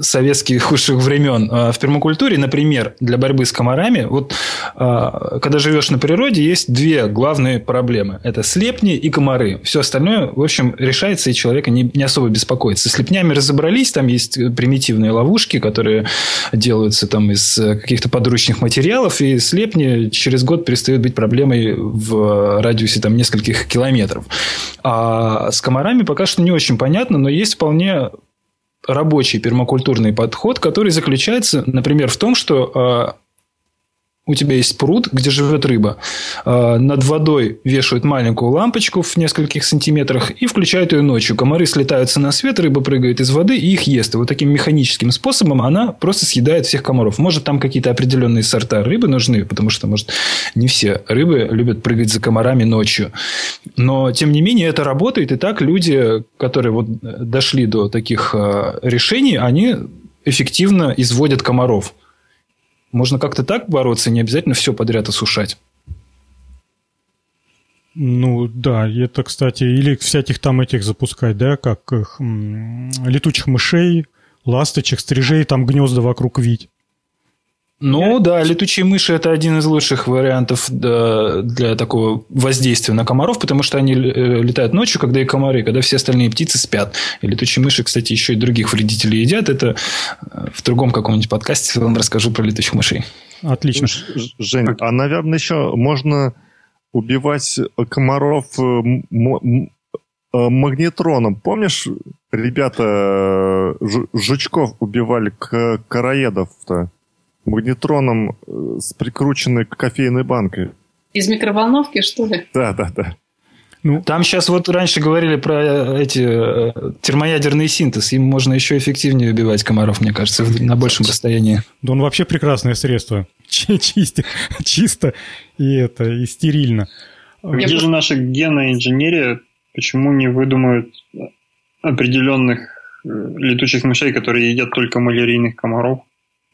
Speaker 4: советских худших времен. А в пермакультуре, например, для борьбы с комарами, вот э, когда живешь на природе, есть две главные проблемы. Это слепни и комары. Все остальное, в общем, решается, и человека не, не особо беспокоится. С слепнями разобрались, там есть примитивные ловушки, которые делаются там из каких-то подручных материалов, и слепни через год перестают быть проблемой в радиусе там нескольких километров. А с комарами пока что не очень понятно, но есть вполне рабочий пермакультурный подход, который заключается, например, в том, что а, у тебя есть пруд, где живет рыба. А, над водой вешают маленькую лампочку в нескольких сантиметрах и включают ее ночью. Комары слетаются на свет, рыба прыгает из воды и их ест. И вот таким механическим способом она просто съедает всех комаров. Может, там какие-то определенные сорта рыбы нужны, потому что, может, не все рыбы любят прыгать за комарами ночью. Но, тем не менее, это работает. И так люди, которые вот дошли до таких а, решений, они эффективно изводят комаров. Можно как-то так бороться, не обязательно все подряд осушать.
Speaker 1: Ну, да, это, кстати, или всяких там этих запускать, да, как их, летучих мышей, ласточек, стрижей, там гнезда вокруг вить.
Speaker 4: Ну да, летучие мыши это один из лучших вариантов для такого воздействия на комаров, потому что они э, летают ночью, когда и комары, когда все остальные птицы спят. И летучие мыши, кстати, еще и других вредителей едят. Это э, в другом каком-нибудь подкасте я вам расскажу про летучих мышей.
Speaker 1: Отлично.
Speaker 2: Жень, а, наверное, еще можно убивать комаров э, магнетроном. Помнишь, ребята жучков убивали короедов-то? Магнетроном э, с прикрученной кофейной банкой.
Speaker 3: Из микроволновки, что ли?
Speaker 2: Да, да, да.
Speaker 4: Ну, Там сейчас вот раньше говорили про э, эти э, термоядерный синтез. Им можно еще эффективнее убивать комаров, мне кажется, на большем расстоянии.
Speaker 1: Да он вообще прекрасное средство. Чисто, чисто и это, и стерильно.
Speaker 5: Где же наша генная инженерия? Почему не выдумают определенных летучих мышей, которые едят только малярийных комаров?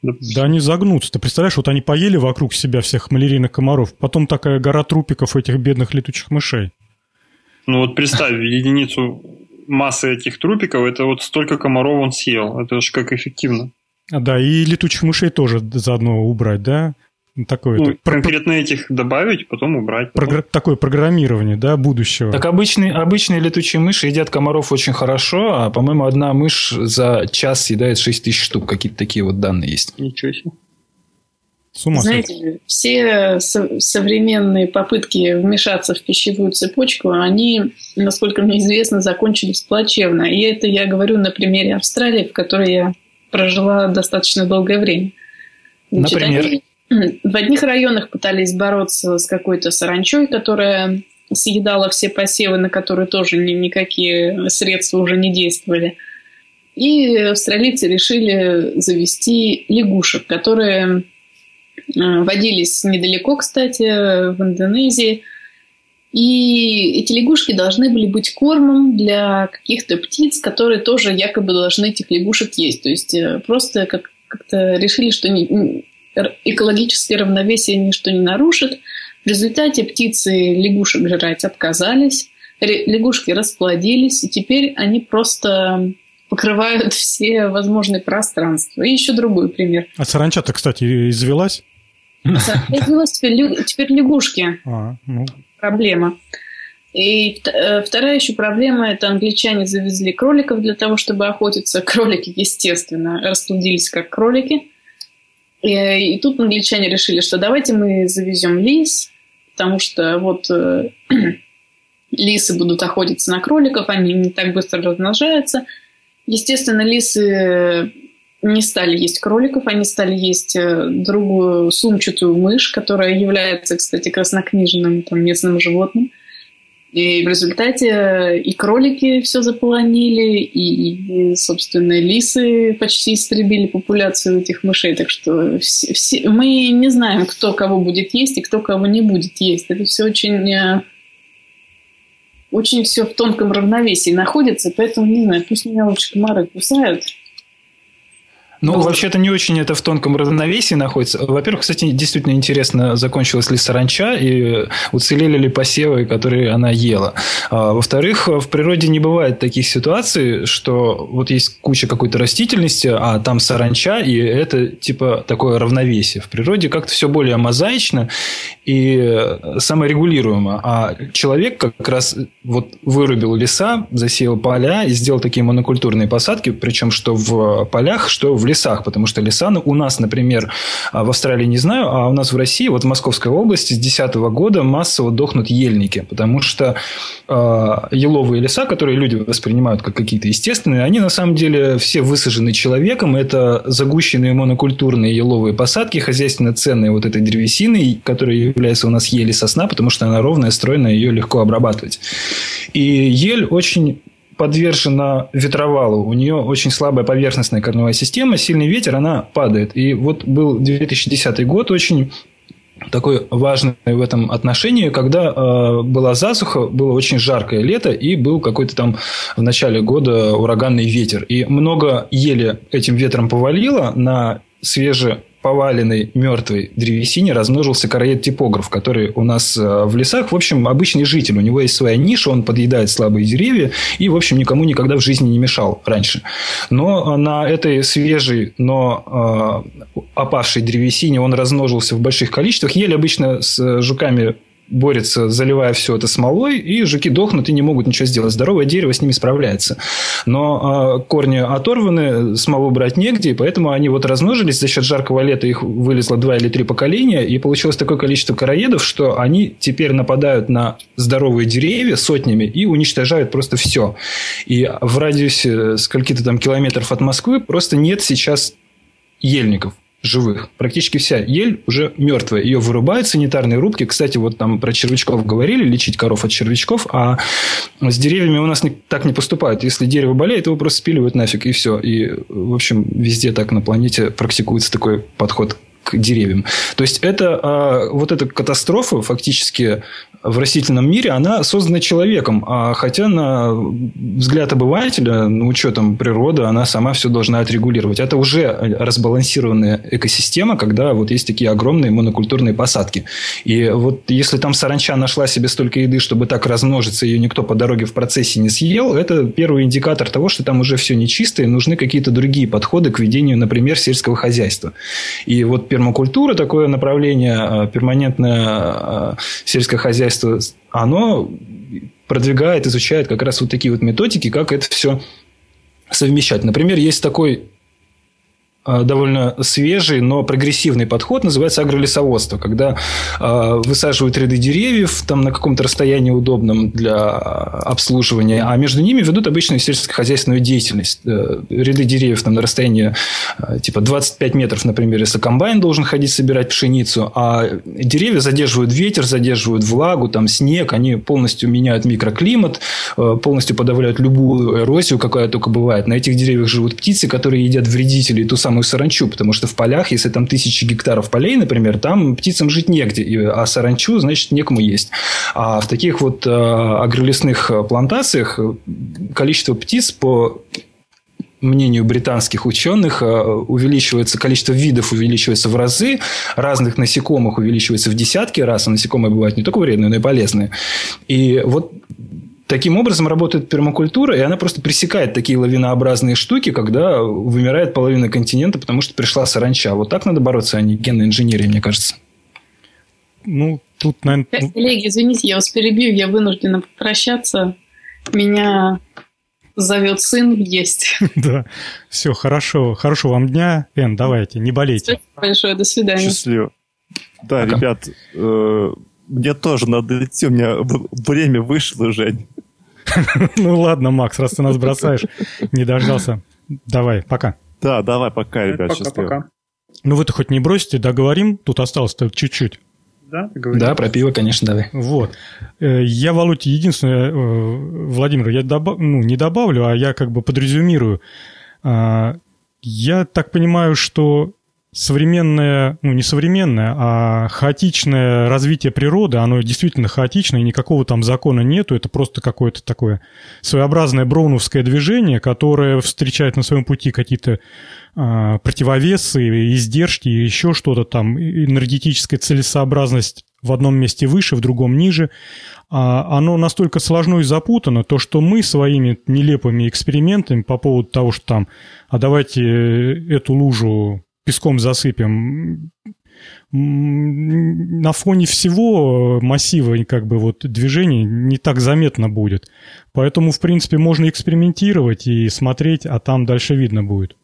Speaker 1: Да они загнутся. Ты представляешь, вот они поели вокруг себя всех малярийных комаров, потом такая гора трупиков этих бедных летучих мышей.
Speaker 5: Ну вот представь, единицу массы этих трупиков, это вот столько комаров он съел. Это же как эффективно.
Speaker 1: А, да, и летучих мышей тоже заодно убрать, да?
Speaker 5: Такое, ну, так, конкретно про... этих добавить, потом убрать.
Speaker 1: Потом... Програ... Такое программирование, да, будущего.
Speaker 4: Так обычные, обычные летучие мыши едят комаров очень хорошо, а, по-моему, одна мышь за час съедает 6 тысяч штук. Какие-то такие вот данные есть.
Speaker 5: Ничего себе.
Speaker 3: С ума Знаете, все со- современные попытки вмешаться в пищевую цепочку, они, насколько мне известно, закончились плачевно. И это я говорю на примере Австралии, в которой я прожила достаточно долгое время.
Speaker 4: Значит, Например? Они
Speaker 3: в одних районах пытались бороться с какой-то саранчой, которая съедала все посевы, на которые тоже ни, никакие средства уже не действовали. И австралийцы решили завести лягушек, которые э, водились недалеко, кстати, в Индонезии. И эти лягушки должны были быть кормом для каких-то птиц, которые тоже якобы должны этих лягушек есть. То есть э, просто как- как-то решили, что не, экологическое равновесие ничто не нарушит. В результате птицы лягушек жрать отказались, лягушки расплодились, и теперь они просто покрывают все возможные пространства. И еще другой пример.
Speaker 1: А саранча-то, кстати, извелась?
Speaker 3: Извелась теперь, теперь лягушки. А, ну. Проблема. И э, вторая еще проблема – это англичане завезли кроликов для того, чтобы охотиться. Кролики, естественно, расплодились как кролики. И, и тут англичане решили, что давайте мы завезем лис, потому что вот э, лисы будут охотиться на кроликов, они не так быстро размножаются. Естественно, лисы не стали есть кроликов, они стали есть э, другую сумчатую мышь, которая является, кстати, краснокнижным там, местным животным. И в результате и кролики все заполонили, и, и, собственно, лисы почти истребили популяцию этих мышей. Так что все, все, мы не знаем, кто кого будет есть и кто кого не будет есть. Это все очень, э, очень все в тонком равновесии находится, поэтому, не знаю, пусть меня лучше комары кусают,
Speaker 4: ну, ну вообще-то не очень это в тонком равновесии находится. Во-первых, кстати, действительно интересно, закончилась ли саранча и уцелели ли посевы, которые она ела. А, во-вторых, в природе не бывает таких ситуаций, что вот есть куча какой-то растительности, а там саранча, и это типа такое равновесие. В природе как-то все более мозаично и саморегулируемо. А человек как раз вот вырубил леса, засеял поля и сделал такие монокультурные посадки, причем что в полях, что в лесах, потому что леса у нас, например, а, в Австралии не знаю, а у нас в России, вот в Московской области с 2010 года массово дохнут ельники, потому что э, еловые леса, которые люди воспринимают как какие-то естественные, они на самом деле все высажены человеком, это загущенные монокультурные еловые посадки, хозяйственно ценные вот этой древесины, которая является у нас ели сосна, потому что она ровная, стройная, ее легко обрабатывать. И ель очень подвержена ветровалу. У нее очень слабая поверхностная корневая система, сильный ветер, она падает. И вот был 2010 год очень такой важный в этом отношении, когда э, была засуха, было очень жаркое лето, и был какой-то там в начале года ураганный ветер. И много ели этим ветром повалило на свеже поваленной мертвой древесине размножился короед-типограф, который у нас э, в лесах, в общем, обычный житель. У него есть своя ниша, он подъедает слабые деревья и, в общем, никому никогда в жизни не мешал раньше. Но на этой свежей, но э, опавшей древесине он размножился в больших количествах. Еле обычно с жуками борется, заливая все это смолой, и жуки дохнут и не могут ничего сделать. Здоровое дерево с ними справляется. Но э, корни оторваны, смолу брать негде, и поэтому они вот размножились за счет жаркого лета, их вылезло два или три поколения, и получилось такое количество короедов, что они теперь нападают на здоровые деревья сотнями и уничтожают просто все. И в радиусе скольки-то там километров от Москвы просто нет сейчас ельников. Живых. Практически вся ель уже мертвая. Ее вырубают санитарные рубки. Кстати, вот там про червячков говорили, лечить коров от червячков, а с деревьями у нас не, так не поступают. Если дерево болеет, его просто спиливают нафиг, и все. И, в общем, везде так на планете практикуется такой подход к деревьям. То есть, это а, вот эта катастрофа фактически в растительном мире, она создана человеком. А хотя на взгляд обывателя, ну, учетом природы, она сама все должна отрегулировать. Это уже разбалансированная экосистема, когда вот есть такие огромные монокультурные посадки. И вот если там саранча нашла себе столько еды, чтобы так размножиться, ее никто по дороге в процессе не съел, это первый индикатор того, что там уже все нечисто, и нужны какие-то другие подходы к ведению, например, сельского хозяйства. И вот пермакультура, такое направление, а, перманентное а, сельское хозяйство, оно продвигает, изучает как раз вот такие вот методики, как это все совмещать. Например, есть такой довольно свежий, но прогрессивный подход, называется агролесоводство, когда э, высаживают ряды деревьев там на каком-то расстоянии удобном для обслуживания, а между ними ведут обычную сельскохозяйственную деятельность. Э, ряды деревьев там на расстоянии э, типа 25 метров, например, если комбайн должен ходить собирать пшеницу, а деревья задерживают ветер, задерживают влагу, там снег, они полностью меняют микроклимат, э, полностью подавляют любую эрозию, какая только бывает. На этих деревьях живут птицы, которые едят вредителей, ту самую саранчу, потому что в полях, если там тысячи гектаров полей, например, там птицам жить негде, а саранчу, значит, некому есть. А в таких вот э, агролесных плантациях количество птиц по мнению британских ученых, э, увеличивается, количество видов увеличивается в разы, разных насекомых увеличивается в десятки раз, а насекомые бывают не только вредные, но и полезные. И вот Таким образом работает пермакультура, и она просто пресекает такие лавинообразные штуки, когда вымирает половина континента, потому что пришла саранча. Вот так надо бороться, а не генной инженерией, мне кажется.
Speaker 3: Ну, тут, наверное... Коллеги, извините, я вас перебью, я вынуждена попрощаться. Меня зовет сын есть.
Speaker 1: Да, все, хорошо. Хорошего вам дня. Эн, давайте, не болейте.
Speaker 3: Спасибо большое, до свидания.
Speaker 2: Счастливо. Да, ребят, э, мне тоже надо идти, у меня время вышло, Жень.
Speaker 1: Ну ладно, Макс, раз ты нас бросаешь, не дождался. Давай, пока.
Speaker 2: Да, давай, пока, ребят, пока, Пока.
Speaker 1: Ну вы-то хоть не бросите, договорим, тут осталось-то чуть-чуть.
Speaker 4: Да, да, про пиво, конечно, давай.
Speaker 1: Вот. Э, я, Володь, единственное, э, Владимир, я добав... ну, не добавлю, а я как бы подрезюмирую. А, я так понимаю, что современное, ну не современное, а хаотичное развитие природы, оно действительно хаотичное, никакого там закона нету, это просто какое-то такое своеобразное броуновское движение, которое встречает на своем пути какие-то а, противовесы, издержки, еще что-то там, энергетическая целесообразность в одном месте выше, в другом ниже, а оно настолько сложно и запутано, то что мы своими нелепыми экспериментами по поводу того, что там, а давайте эту лужу песком засыпем. На фоне всего массива как бы вот движений не так заметно будет. Поэтому, в принципе, можно экспериментировать и смотреть, а там дальше видно будет.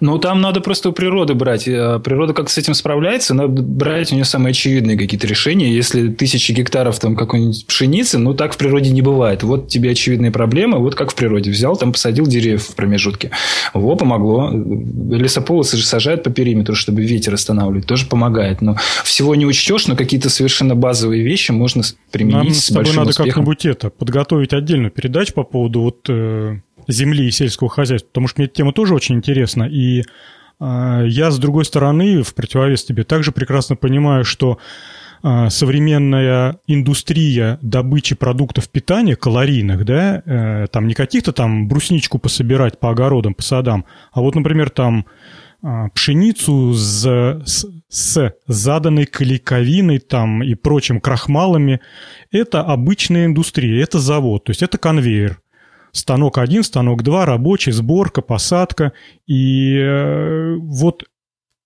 Speaker 4: Ну, там надо просто у природы брать. Э, природа как с этим справляется, надо брать у нее самые очевидные какие-то решения. Если тысячи гектаров там какой-нибудь пшеницы, ну, так в природе не бывает. Вот тебе очевидные проблемы, вот как в природе. Взял, там посадил деревьев в промежутке. Во, помогло. Лесополосы же сажают по периметру, чтобы ветер останавливать. Тоже помогает. Но всего не учтешь, но какие-то совершенно базовые вещи можно применить Нам с, с тобой
Speaker 1: надо
Speaker 4: успехом.
Speaker 1: как-нибудь это, подготовить отдельную передачу по поводу вот э, земли и сельского хозяйства, потому что мне эта тема тоже очень интересна. И э, я, с другой стороны, в противовес тебе, также прекрасно понимаю, что э, современная индустрия добычи продуктов питания, калорийных, да, э, там не каких-то там брусничку пособирать по огородам, по садам, а вот, например, там пшеницу с, с, с заданной клейковиной там и прочим крахмалами, это обычная индустрия, это завод, то есть это конвейер станок один, станок два, рабочий, сборка, посадка. И э, вот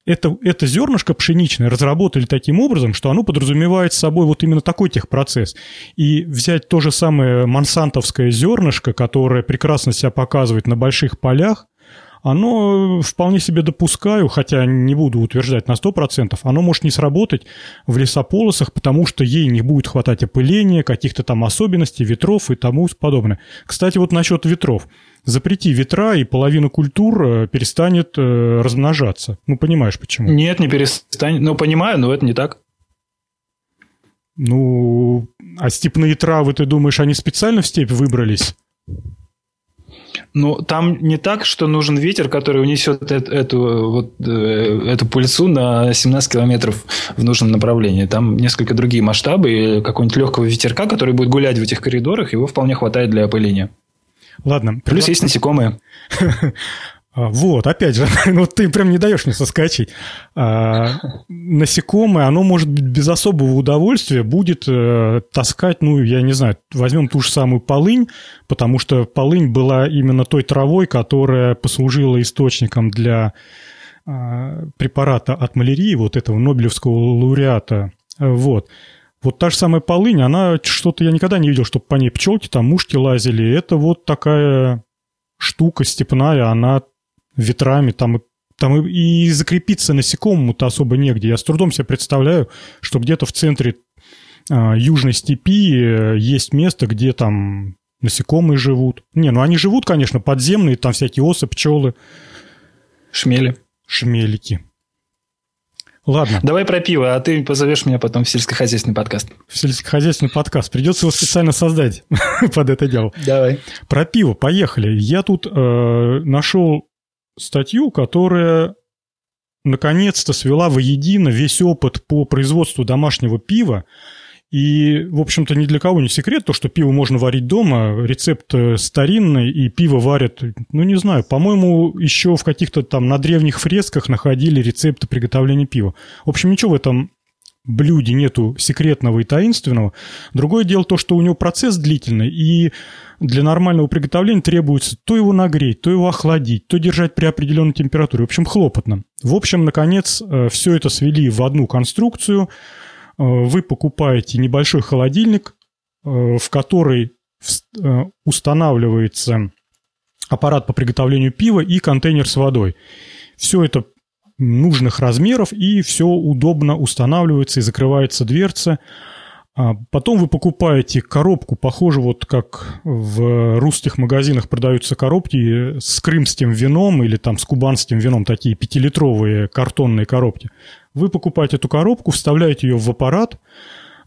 Speaker 1: это, это зернышко пшеничное разработали таким образом, что оно подразумевает собой вот именно такой техпроцесс. И взять то же самое мансантовское зернышко, которое прекрасно себя показывает на больших полях, оно вполне себе допускаю, хотя не буду утверждать на 100%, оно может не сработать в лесополосах, потому что ей не будет хватать опыления, каких-то там особенностей, ветров и тому подобное. Кстати, вот насчет ветров. Запрети ветра, и половина культур э, перестанет э, размножаться. Ну, понимаешь, почему?
Speaker 4: Нет, не перестанет. Ну, понимаю, но это не так.
Speaker 1: Ну, а степные травы, ты думаешь, они специально в степь выбрались?
Speaker 4: Ну, там не так, что нужен ветер, который унесет эту, вот, э, эту пыльцу на 17 километров в нужном направлении. Там несколько другие масштабы. И какого-нибудь легкого ветерка, который будет гулять в этих коридорах, его вполне хватает для опыления.
Speaker 1: Ладно.
Speaker 4: Плюс есть насекомые.
Speaker 1: А, вот, опять же, ну ты прям не даешь мне соскочить. А, насекомое, оно может без особого удовольствия будет э, таскать, ну, я не знаю, возьмем ту же самую полынь, потому что полынь была именно той травой, которая послужила источником для а, препарата от малярии, вот этого Нобелевского лауреата. Вот. Вот та же самая полынь, она что-то, я никогда не видел, чтобы по ней пчелки, там мушки лазили. Это вот такая штука степная, она ветрами, там, там и, и закрепиться насекомому-то особо негде. Я с трудом себе представляю, что где-то в центре э, южной степи э, есть место, где там насекомые живут. Не, ну они живут, конечно, подземные, там всякие осы, пчелы.
Speaker 4: Шмели.
Speaker 1: Шмелики. Ладно.
Speaker 4: Давай про пиво, а ты позовешь меня потом в сельскохозяйственный подкаст.
Speaker 1: В сельскохозяйственный подкаст. Придется его специально создать под это дело.
Speaker 4: Давай.
Speaker 1: Про пиво, поехали. Я тут э, нашел статью, которая наконец-то свела воедино весь опыт по производству домашнего пива. И, в общем-то, ни для кого не секрет то, что пиво можно варить дома. Рецепт э, старинный, и пиво варят, ну, не знаю, по-моему, еще в каких-то там на древних фресках находили рецепты приготовления пива. В общем, ничего в этом блюде нету секретного и таинственного. Другое дело то, что у него процесс длительный, и для нормального приготовления требуется то его нагреть, то его охладить, то держать при определенной температуре. В общем, хлопотно. В общем, наконец, э, все это свели в одну конструкцию. Э, вы покупаете небольшой холодильник, э, в который устанавливается аппарат по приготовлению пива и контейнер с водой. Все это нужных размеров, и все удобно устанавливается и закрывается дверца. А потом вы покупаете коробку, похоже, вот как в русских магазинах продаются коробки с крымским вином или там с кубанским вином, такие пятилитровые картонные коробки. Вы покупаете эту коробку, вставляете ее в аппарат,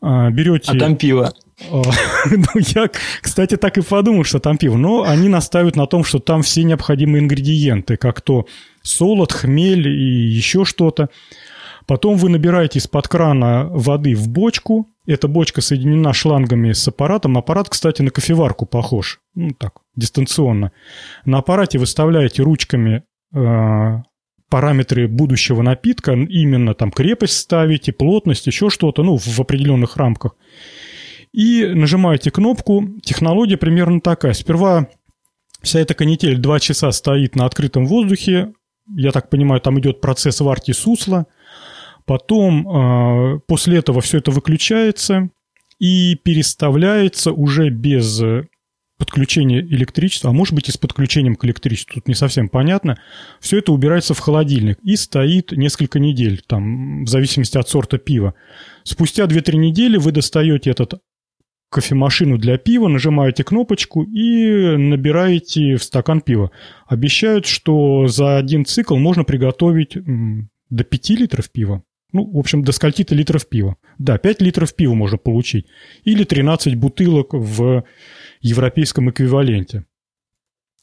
Speaker 1: а, берете...
Speaker 4: А там пиво.
Speaker 1: Ну, я, кстати, так и подумал, что там пиво. Но они настаивают на том, что там все необходимые ингредиенты, как то солод, хмель и еще что-то. Потом вы набираете из-под крана воды в бочку. Эта бочка соединена шлангами с аппаратом. Аппарат, кстати, на кофеварку похож. Ну, так, дистанционно. На аппарате выставляете ручками э, параметры будущего напитка. Именно там крепость ставите, плотность, еще что-то, ну, в определенных рамках. И нажимаете кнопку. Технология примерно такая. Сперва вся эта канитель 2 часа стоит на открытом воздухе. Я так понимаю, там идет процесс варки сусла. Потом э, после этого все это выключается и переставляется уже без подключения электричества, а может быть и с подключением к электричеству, тут не совсем понятно. Все это убирается в холодильник и стоит несколько недель, там, в зависимости от сорта пива. Спустя 2-3 недели вы достаете этот кофемашину для пива, нажимаете кнопочку и набираете в стакан пива. Обещают, что за один цикл можно приготовить до 5 литров пива. Ну, в общем, до скольки-то литров пива. Да, 5 литров пива можно получить. Или 13 бутылок в европейском эквиваленте.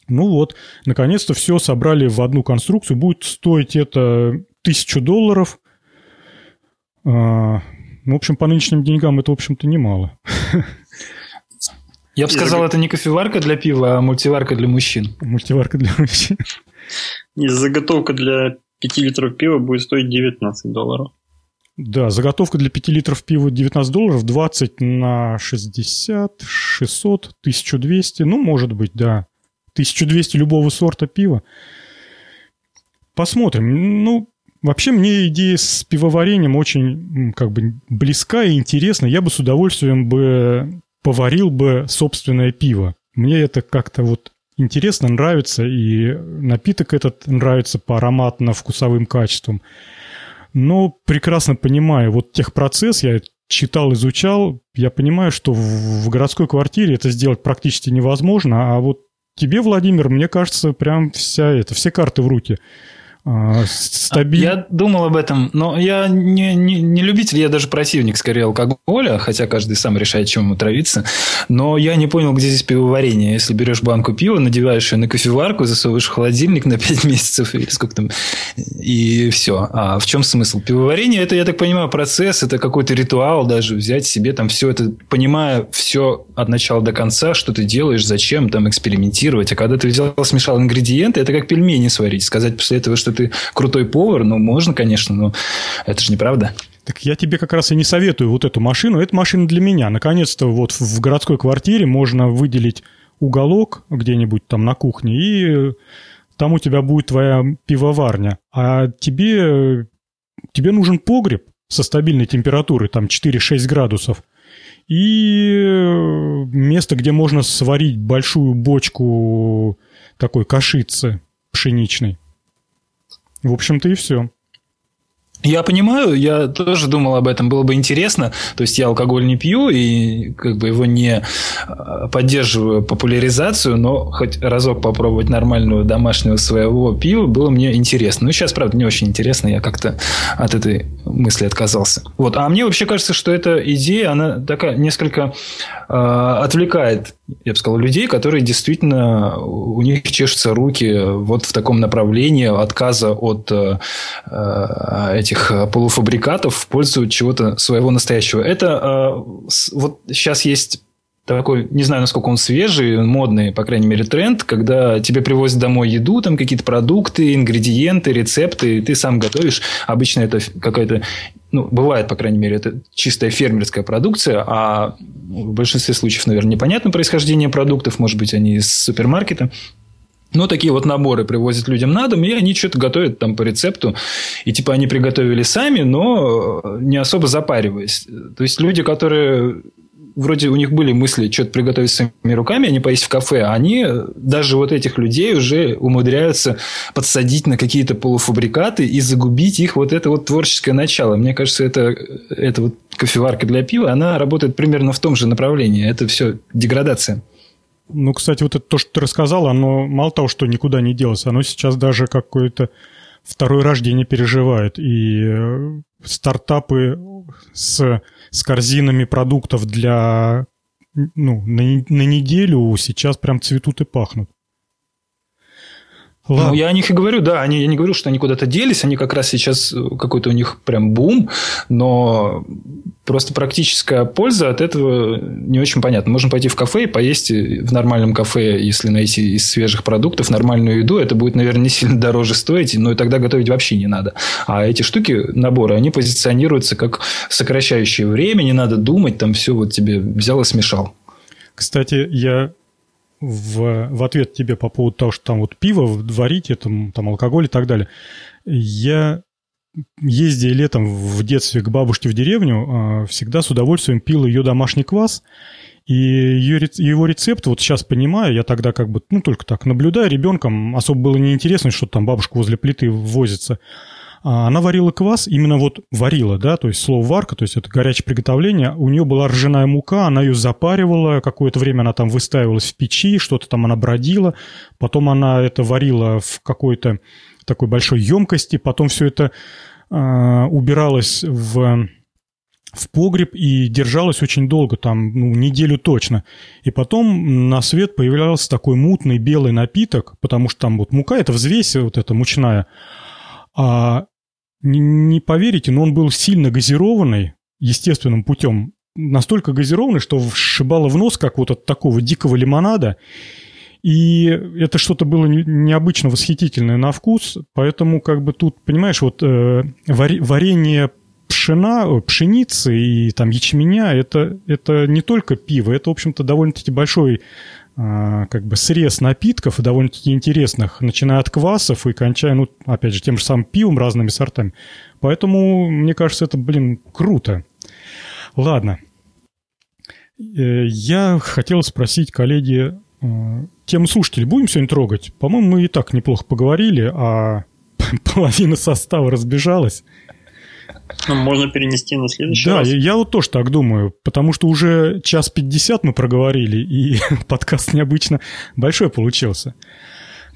Speaker 1: Ну вот, наконец-то все собрали в одну конструкцию. Будет стоить это тысячу долларов. В общем, по нынешним деньгам это, в общем-то, немало.
Speaker 4: Я бы сказал, это не кофеварка для пива, а мультиварка для мужчин.
Speaker 1: Мультиварка для мужчин.
Speaker 5: И заготовка для 5 литров пива будет стоить 19 долларов.
Speaker 1: Да, заготовка для 5 литров пива 19 долларов, 20 на 60, 600, 1200, ну, может быть, да. 1200 любого сорта пива. Посмотрим. Ну, вообще мне идея с пивоварением очень как бы близка и интересна. Я бы с удовольствием бы поварил бы собственное пиво. Мне это как-то вот интересно, нравится, и напиток этот нравится по ароматно-вкусовым качествам. Но прекрасно понимаю, вот техпроцесс я читал, изучал, я понимаю, что в городской квартире это сделать практически невозможно, а вот тебе, Владимир, мне кажется, прям вся это, все карты в руки.
Speaker 4: А, стабиль... Я думал об этом, но я не, не, не любитель, я даже противник скорее алкоголя, хотя каждый сам решает, чем ему травиться. Но я не понял, где здесь пивоварение. Если берешь банку пива, надеваешь ее на кофеварку, засовываешь в холодильник на 5 месяцев или сколько там, и все. А в чем смысл? Пивоварение – это, я так понимаю, процесс, это какой-то ритуал даже, взять себе там все это, понимая все от начала до конца, что ты делаешь, зачем там экспериментировать. А когда ты взял, смешал ингредиенты, это как пельмени сварить. Сказать после этого, что ты крутой повар, ну, можно, конечно, но это же неправда.
Speaker 1: Так я тебе как раз и не советую вот эту машину. Это машина для меня. Наконец-то вот в городской квартире можно выделить уголок где-нибудь там на кухне, и там у тебя будет твоя пивоварня. А тебе, тебе нужен погреб со стабильной температурой, там 4-6 градусов, и место, где можно сварить большую бочку такой кашицы пшеничной. В общем-то и все.
Speaker 4: Я понимаю, я тоже думал об этом, было бы интересно. То есть я алкоголь не пью и как бы его не а, поддерживаю популяризацию, но хоть разок попробовать нормального домашнего своего пива было мне интересно. Ну, сейчас, правда, не очень интересно, я как-то от этой мысли отказался. Вот. А мне вообще кажется, что эта идея, она такая несколько э, отвлекает, я бы сказал, людей, которые действительно у них чешутся руки вот в таком направлении отказа от э, этих этих э, полуфабрикатов в пользу чего-то своего настоящего. Это э, вот сейчас есть такой, не знаю, насколько он свежий, модный, по крайней мере, тренд, когда тебе привозят домой еду, там какие-то продукты, ингредиенты, рецепты, и ты сам готовишь. Обычно это какая-то, ну, бывает, по крайней мере, это чистая фермерская продукция, а в большинстве случаев, наверное, непонятно происхождение продуктов, может быть, они из супермаркета. Ну, такие вот наборы привозят людям на дом, и они что-то готовят там по рецепту. И типа они приготовили сами, но не особо запариваясь. То есть люди, которые вроде у них были мысли что-то приготовить своими руками, они поесть в кафе, а они даже вот этих людей уже умудряются подсадить на какие-то полуфабрикаты и загубить их вот это вот творческое начало. Мне кажется, это, это вот кофеварка для пива, она работает примерно в том же направлении. Это все деградация.
Speaker 1: Ну, кстати, вот это то, что ты рассказал, оно мало того, что никуда не делось, оно сейчас даже какое-то второе рождение переживает. И э, стартапы с, с корзинами продуктов для ну, на, на неделю сейчас прям цветут и пахнут.
Speaker 4: Ладно. Ну, я о них и говорю, да, они, я не говорю, что они куда-то делись, они как раз сейчас э, какой-то у них прям бум, но просто практическая польза от этого не очень понятна. Можно пойти в кафе и поесть в нормальном кафе, если найти из свежих продуктов нормальную еду, это будет, наверное, не сильно дороже стоить, но и тогда готовить вообще не надо. А эти штуки, наборы, они позиционируются как сокращающие время, не надо думать, там все вот тебе взял и смешал.
Speaker 1: Кстати, я в, в ответ тебе по поводу того, что там вот пиво варите, там, там алкоголь и так далее. Я ездя летом в детстве к бабушке в деревню, а, всегда с удовольствием пил ее домашний квас. И ее, его рецепт, вот сейчас понимаю, я тогда как бы, ну, только так наблюдаю ребенком, особо было неинтересно, что там бабушка возле плиты возится. А, она варила квас, именно вот варила, да, то есть слово варка, то есть это горячее приготовление. У нее была ржаная мука, она ее запаривала, какое-то время она там выстаивалась в печи, что-то там она бродила, потом она это варила в какой-то такой большой емкости, потом все это э, убиралось в в погреб и держалось очень долго, там, ну, неделю точно. И потом на свет появлялся такой мутный белый напиток, потому что там вот мука, это взвесь вот эта мучная, а не, поверите, но он был сильно газированный естественным путем. Настолько газированный, что вшибало в нос, как вот от такого дикого лимонада. И это что-то было необычно восхитительное на вкус, поэтому как бы тут, понимаешь, вот э, варенье пшена, пшеницы и там ячменя, это, это не только пиво, это, в общем-то, довольно-таки большой как бы срез напитков довольно-таки интересных, начиная от квасов и кончая, ну, опять же, тем же самым пивом, разными сортами. Поэтому, мне кажется, это, блин, круто. Ладно. Э, я хотел спросить коллеги Тему слушателей будем сегодня трогать? По-моему, мы и так неплохо поговорили, а половина состава разбежалась.
Speaker 5: Ну, можно перенести на следующий
Speaker 1: да,
Speaker 5: раз.
Speaker 1: Да, я, я вот тоже так думаю, потому что уже час пятьдесят мы проговорили, и подкаст необычно большой получился.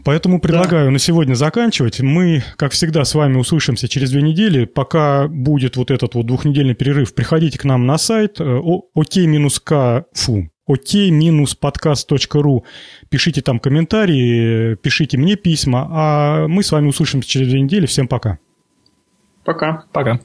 Speaker 1: Поэтому предлагаю да. на сегодня заканчивать. Мы, как всегда, с вами услышимся через две недели. Пока будет вот этот вот двухнедельный перерыв, приходите к нам на сайт ok-k, фу, ok-podcast.ru. Пишите там комментарии, пишите мне письма, а мы с вами услышимся через две недели. Всем пока.
Speaker 5: Пока.
Speaker 4: Пока.